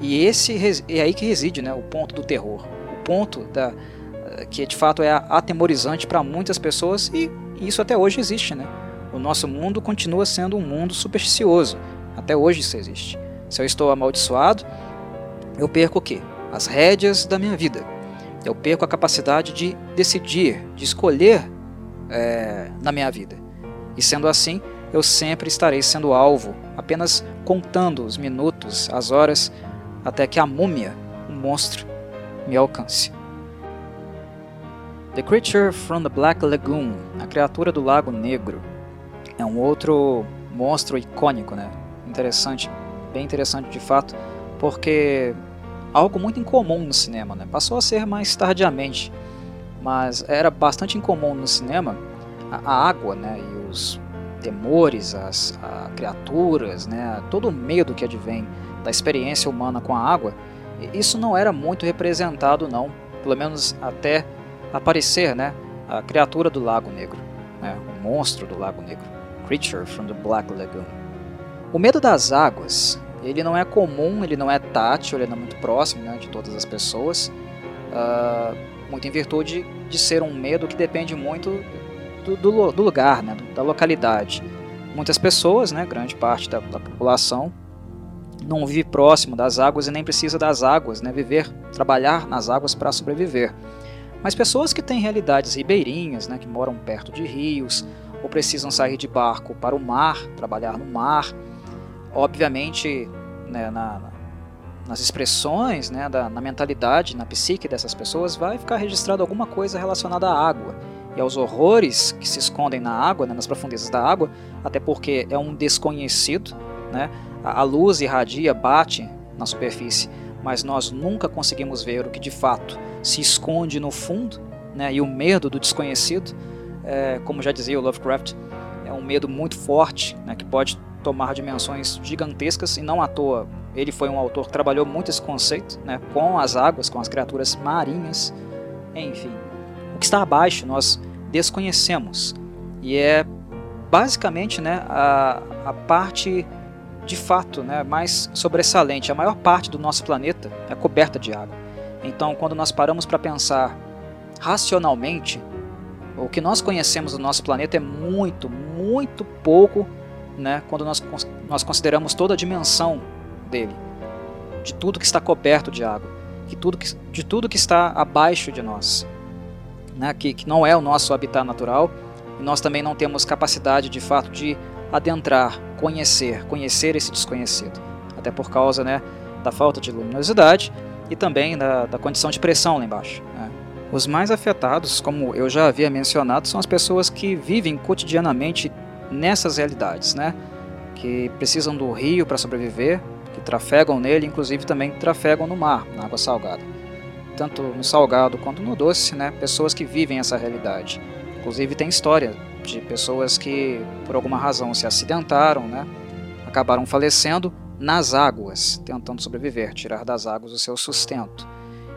E esse é aí que reside né, o ponto do terror. O ponto da, que de fato é atemorizante para muitas pessoas e isso até hoje existe. Né? O nosso mundo continua sendo um mundo supersticioso. Até hoje isso existe. Se eu estou amaldiçoado, eu perco o quê? As rédeas da minha vida. Eu perco a capacidade de decidir, de escolher é, na minha vida. E sendo assim, eu sempre estarei sendo alvo, apenas contando os minutos, as horas, até que a múmia, o um monstro, me alcance. The Creature from the Black Lagoon, a criatura do Lago Negro, é um outro monstro icônico, né? Interessante, bem interessante de fato porque algo muito incomum no cinema, né? Passou a ser mais tardiamente, mas era bastante incomum no cinema a, água, né? E os temores, as criaturas, né? Todo o medo que advém da experiência humana com a água, isso não era muito representado, não. Pelo menos até aparecer, né? A criatura do Lago Negro, né? O monstro do Lago Negro, Creature from the Black Lagoon. O medo das águas, ele não é comum, ele não é tátil, ele não é muito próximo né, de todas as pessoas, uh, muito em virtude de ser um medo que depende muito do, do, do lugar, né, da localidade. Muitas pessoas, né, grande parte da, da população, não vive próximo das águas e nem precisa das águas, né, viver, trabalhar nas águas para sobreviver. Mas pessoas que têm realidades ribeirinhas, né, que moram perto de rios, ou precisam sair de barco para o mar, trabalhar no mar, obviamente né, na, nas expressões, né, da, na mentalidade, na psique dessas pessoas, vai ficar registrado alguma coisa relacionada à água. E aos horrores que se escondem na água, né, nas profundezas da água, até porque é um desconhecido, né, a luz irradia, bate na superfície, mas nós nunca conseguimos ver o que de fato se esconde no fundo, né, e o medo do desconhecido, é, como já dizia o Lovecraft, é um medo muito forte, né, que pode tomar dimensões gigantescas, e não à toa ele foi um autor que trabalhou muito esse conceito, né, com as águas, com as criaturas marinhas, enfim. O que está abaixo nós desconhecemos, e é basicamente né, a, a parte de fato né, mais sobressalente. A maior parte do nosso planeta é coberta de água. Então, quando nós paramos para pensar racionalmente, o que nós conhecemos do nosso planeta é muito, muito pouco né, quando nós, nós consideramos toda a dimensão dele, de tudo que está coberto de água, de tudo que, de tudo que está abaixo de nós, né, que, que não é o nosso habitat natural, e nós também não temos capacidade de fato de adentrar, conhecer, conhecer esse desconhecido, até por causa né, da falta de luminosidade e também da, da condição de pressão lá embaixo. Né. Os mais afetados, como eu já havia mencionado, são as pessoas que vivem cotidianamente nessas realidades, né? que precisam do rio para sobreviver, que trafegam nele, inclusive também trafegam no mar, na água salgada. Tanto no salgado quanto no doce, né? pessoas que vivem essa realidade. Inclusive tem história de pessoas que por alguma razão se acidentaram, né? acabaram falecendo nas águas, tentando sobreviver, tirar das águas o seu sustento.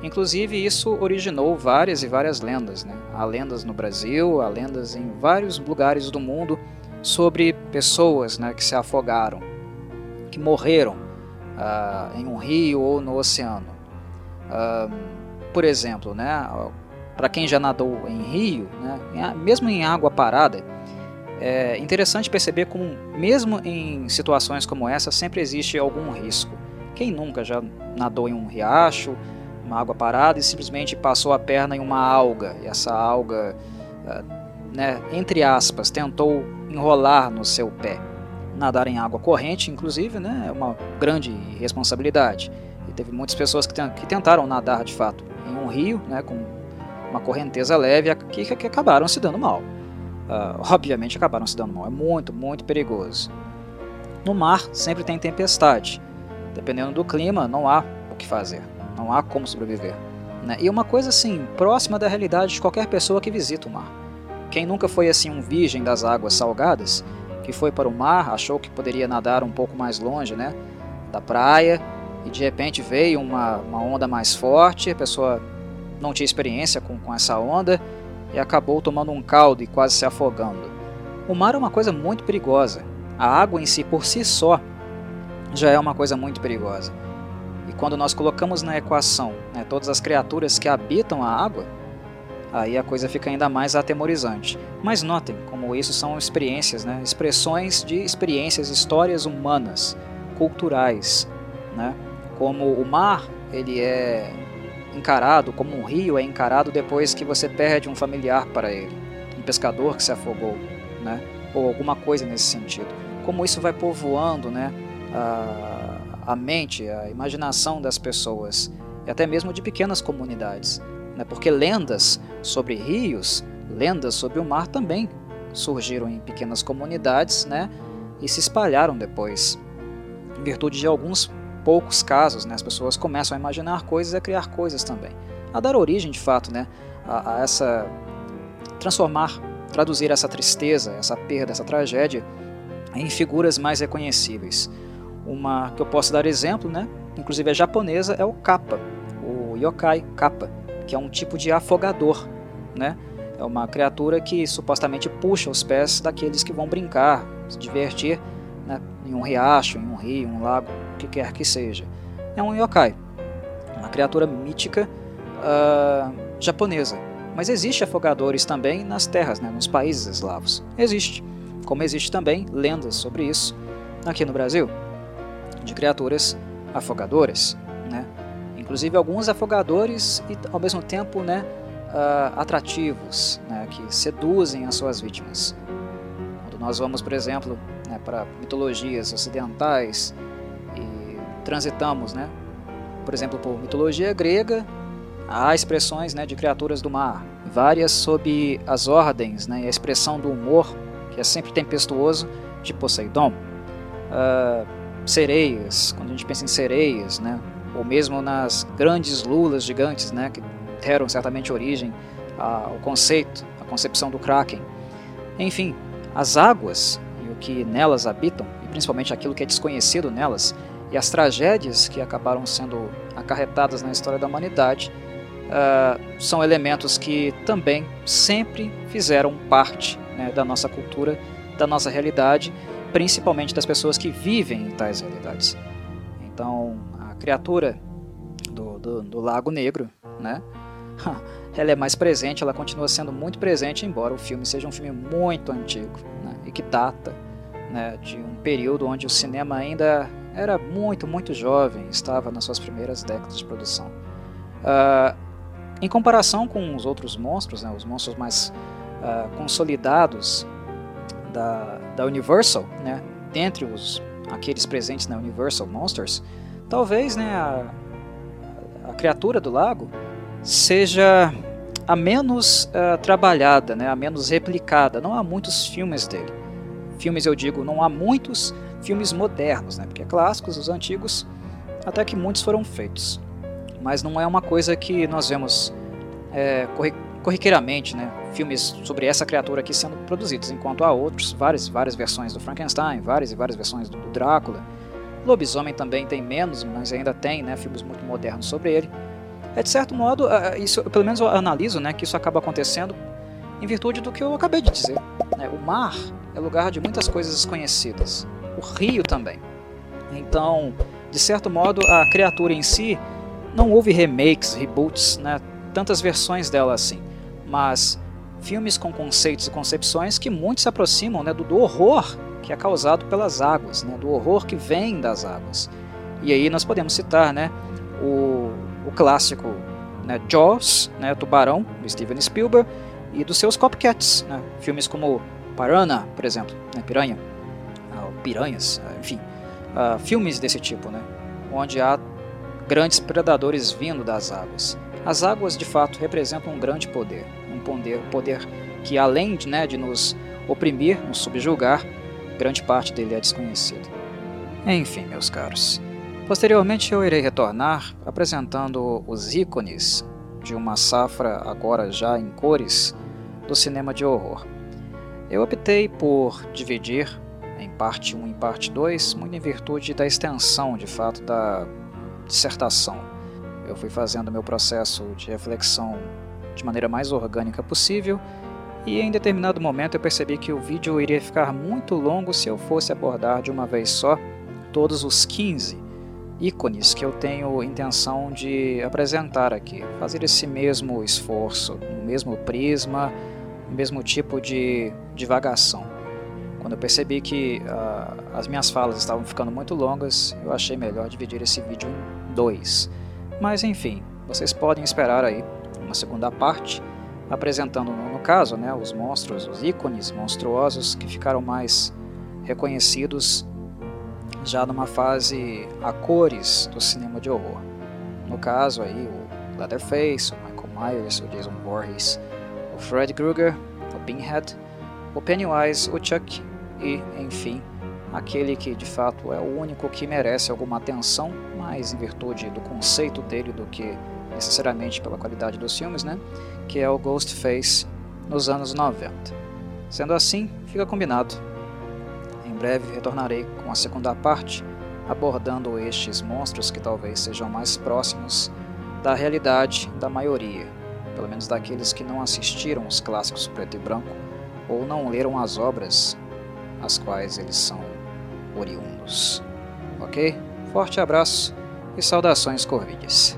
Inclusive, isso originou várias e várias lendas. Né? Há lendas no Brasil, há lendas em vários lugares do mundo sobre pessoas né, que se afogaram, que morreram uh, em um rio ou no oceano. Uh, por exemplo, né, para quem já nadou em rio, né, mesmo em água parada, é interessante perceber como, mesmo em situações como essa, sempre existe algum risco. Quem nunca já nadou em um riacho, uma água parada e simplesmente passou a perna em uma alga, e essa alga, ah, né, entre aspas, tentou enrolar no seu pé. Nadar em água corrente, inclusive, né, é uma grande responsabilidade. E teve muitas pessoas que, tentaram nadar de fato em um rio, né, com uma correnteza leve, que, que acabaram se dando mal. Uh, obviamente acabaram se dando mal. É muito, muito perigoso. No mar sempre tem tempestade. Dependendo do clima, não há o que fazer. Não há como sobreviver. Né? E uma coisa assim, próxima da realidade de qualquer pessoa que visita o mar. Quem nunca foi assim um virgem das águas salgadas, que foi para o mar, achou que poderia nadar um pouco mais longe, né, da praia, e de repente veio uma, uma onda mais forte, a pessoa não tinha experiência com, com essa onda e acabou tomando um caldo e quase se afogando. O mar é uma coisa muito perigosa. A água em si, por si só, já é uma coisa muito perigosa. E quando nós colocamos na equação né, todas as criaturas que habitam a água, aí a coisa fica ainda mais atemorizante. Mas notem como isso são experiências, né? expressões de experiências, histórias humanas, culturais, né? como o mar ele é encarado, como um rio é encarado depois que você perde um familiar para ele, um pescador que se afogou, né? ou alguma coisa nesse sentido. Como isso vai povoando né? a, a mente, a imaginação das pessoas, e até mesmo de pequenas comunidades né? porque lendas sobre rios, lendas sobre o mar também surgiram em pequenas comunidades né? e se espalharam depois. Em virtude de alguns poucos casos, né? as pessoas começam a imaginar coisas e a criar coisas também. A dar origem, de fato, né? a, a essa. transformar, traduzir essa tristeza, essa perda, essa tragédia em figuras mais reconhecíveis. Uma que eu posso dar exemplo, né? inclusive a japonesa, é o kappa, o yokai kappa, que é um tipo de afogador, né? É uma criatura que supostamente puxa os pés daqueles que vão brincar, se divertir né, em um riacho, em um rio, um lago, que quer que seja. É um yokai, uma criatura mítica uh, japonesa. Mas existe afogadores também nas terras, né, nos países eslavos. Existe. Como existe também lendas sobre isso aqui no Brasil, de criaturas afogadoras. Né? Inclusive alguns afogadores e ao mesmo tempo né, uh, atrativos, né, que seduzem as suas vítimas. Quando nós vamos, por exemplo, né, para mitologias ocidentais transitamos, né, por exemplo, por mitologia grega, há expressões né, de criaturas do mar, várias sob as ordens né, e a expressão do humor, que é sempre tempestuoso, de Poseidon. Uh, sereias, quando a gente pensa em sereias, né, ou mesmo nas grandes lulas gigantes, né, que deram certamente origem ao conceito, à concepção do Kraken. Enfim, as águas e o que nelas habitam, e principalmente aquilo que é desconhecido nelas, e as tragédias que acabaram sendo acarretadas na história da humanidade, uh, são elementos que também sempre fizeram parte né, da nossa cultura, da nossa realidade, principalmente das pessoas que vivem em tais realidades. Então, a criatura do, do, do Lago Negro, né, ela é mais presente, ela continua sendo muito presente, embora o filme seja um filme muito antigo né, e que data né, de um período onde o cinema ainda era muito, muito jovem, estava nas suas primeiras décadas de produção. Uh, em comparação com os outros monstros, né, os monstros mais uh, consolidados da, da Universal, né, dentre os, aqueles presentes na Universal Monsters, talvez né, a, a criatura do lago seja a menos uh, trabalhada, né, a menos replicada. Não há muitos filmes dele. Filmes, eu digo, não há muitos filmes modernos, né, porque é clássicos, os antigos, até que muitos foram feitos. Mas não é uma coisa que nós vemos é, corriqueiramente, né, filmes sobre essa criatura aqui sendo produzidos, enquanto há outros, várias várias versões do Frankenstein, várias e várias versões do, do Drácula. Lobisomem também tem menos, mas ainda tem, né, filmes muito modernos sobre ele. É de certo modo, isso, pelo menos eu analiso, né, que isso acaba acontecendo em virtude do que eu acabei de dizer. Né? O mar é lugar de muitas coisas desconhecidas. O rio também. Então, de certo modo, a criatura em si não houve remakes, reboots, né? tantas versões dela assim. Mas filmes com conceitos e concepções que muito se aproximam né, do, do horror que é causado pelas águas, né, do horror que vem das águas. E aí nós podemos citar né, o, o clássico né, Jaws, né, Tubarão, do Steven Spielberg, e dos seus copycats, né, filmes como Piranha, por exemplo, né, Piranha, Piranhas, enfim, uh, filmes desse tipo, né, onde há grandes predadores vindo das águas. As águas, de fato, representam um grande poder, um poder, poder que, além né, de nos oprimir, nos subjugar, grande parte dele é desconhecido. Enfim, meus caros, posteriormente eu irei retornar apresentando os ícones de uma safra agora já em cores do cinema de horror. Eu optei por dividir em parte 1 e parte 2, muito em virtude da extensão, de fato, da dissertação. Eu fui fazendo meu processo de reflexão de maneira mais orgânica possível e em determinado momento eu percebi que o vídeo iria ficar muito longo se eu fosse abordar de uma vez só todos os 15 ícones que eu tenho intenção de apresentar aqui, fazer esse mesmo esforço, no mesmo prisma, no mesmo tipo de divagação. Quando eu percebi que uh, as minhas falas estavam ficando muito longas, eu achei melhor dividir esse vídeo em dois. Mas enfim, vocês podem esperar aí uma segunda parte apresentando, no caso, né, os monstros, os ícones monstruosos que ficaram mais reconhecidos já numa fase a cores do cinema de horror. No caso aí o Leatherface, o Michael Myers, o Jason Voorhees, o Fred Krueger, o Pinhead, o Pennywise, o Chuck e, enfim, aquele que de fato é o único que merece alguma atenção, mais em virtude do conceito dele do que necessariamente pela qualidade dos filmes, né? Que é o Ghostface nos anos 90. Sendo assim, fica combinado. Em breve retornarei com a segunda parte, abordando estes monstros que talvez sejam mais próximos da realidade da maioria, pelo menos daqueles que não assistiram os clássicos preto e branco ou não leram as obras às quais eles são oriundos. Ok? Forte abraço e saudações corvides.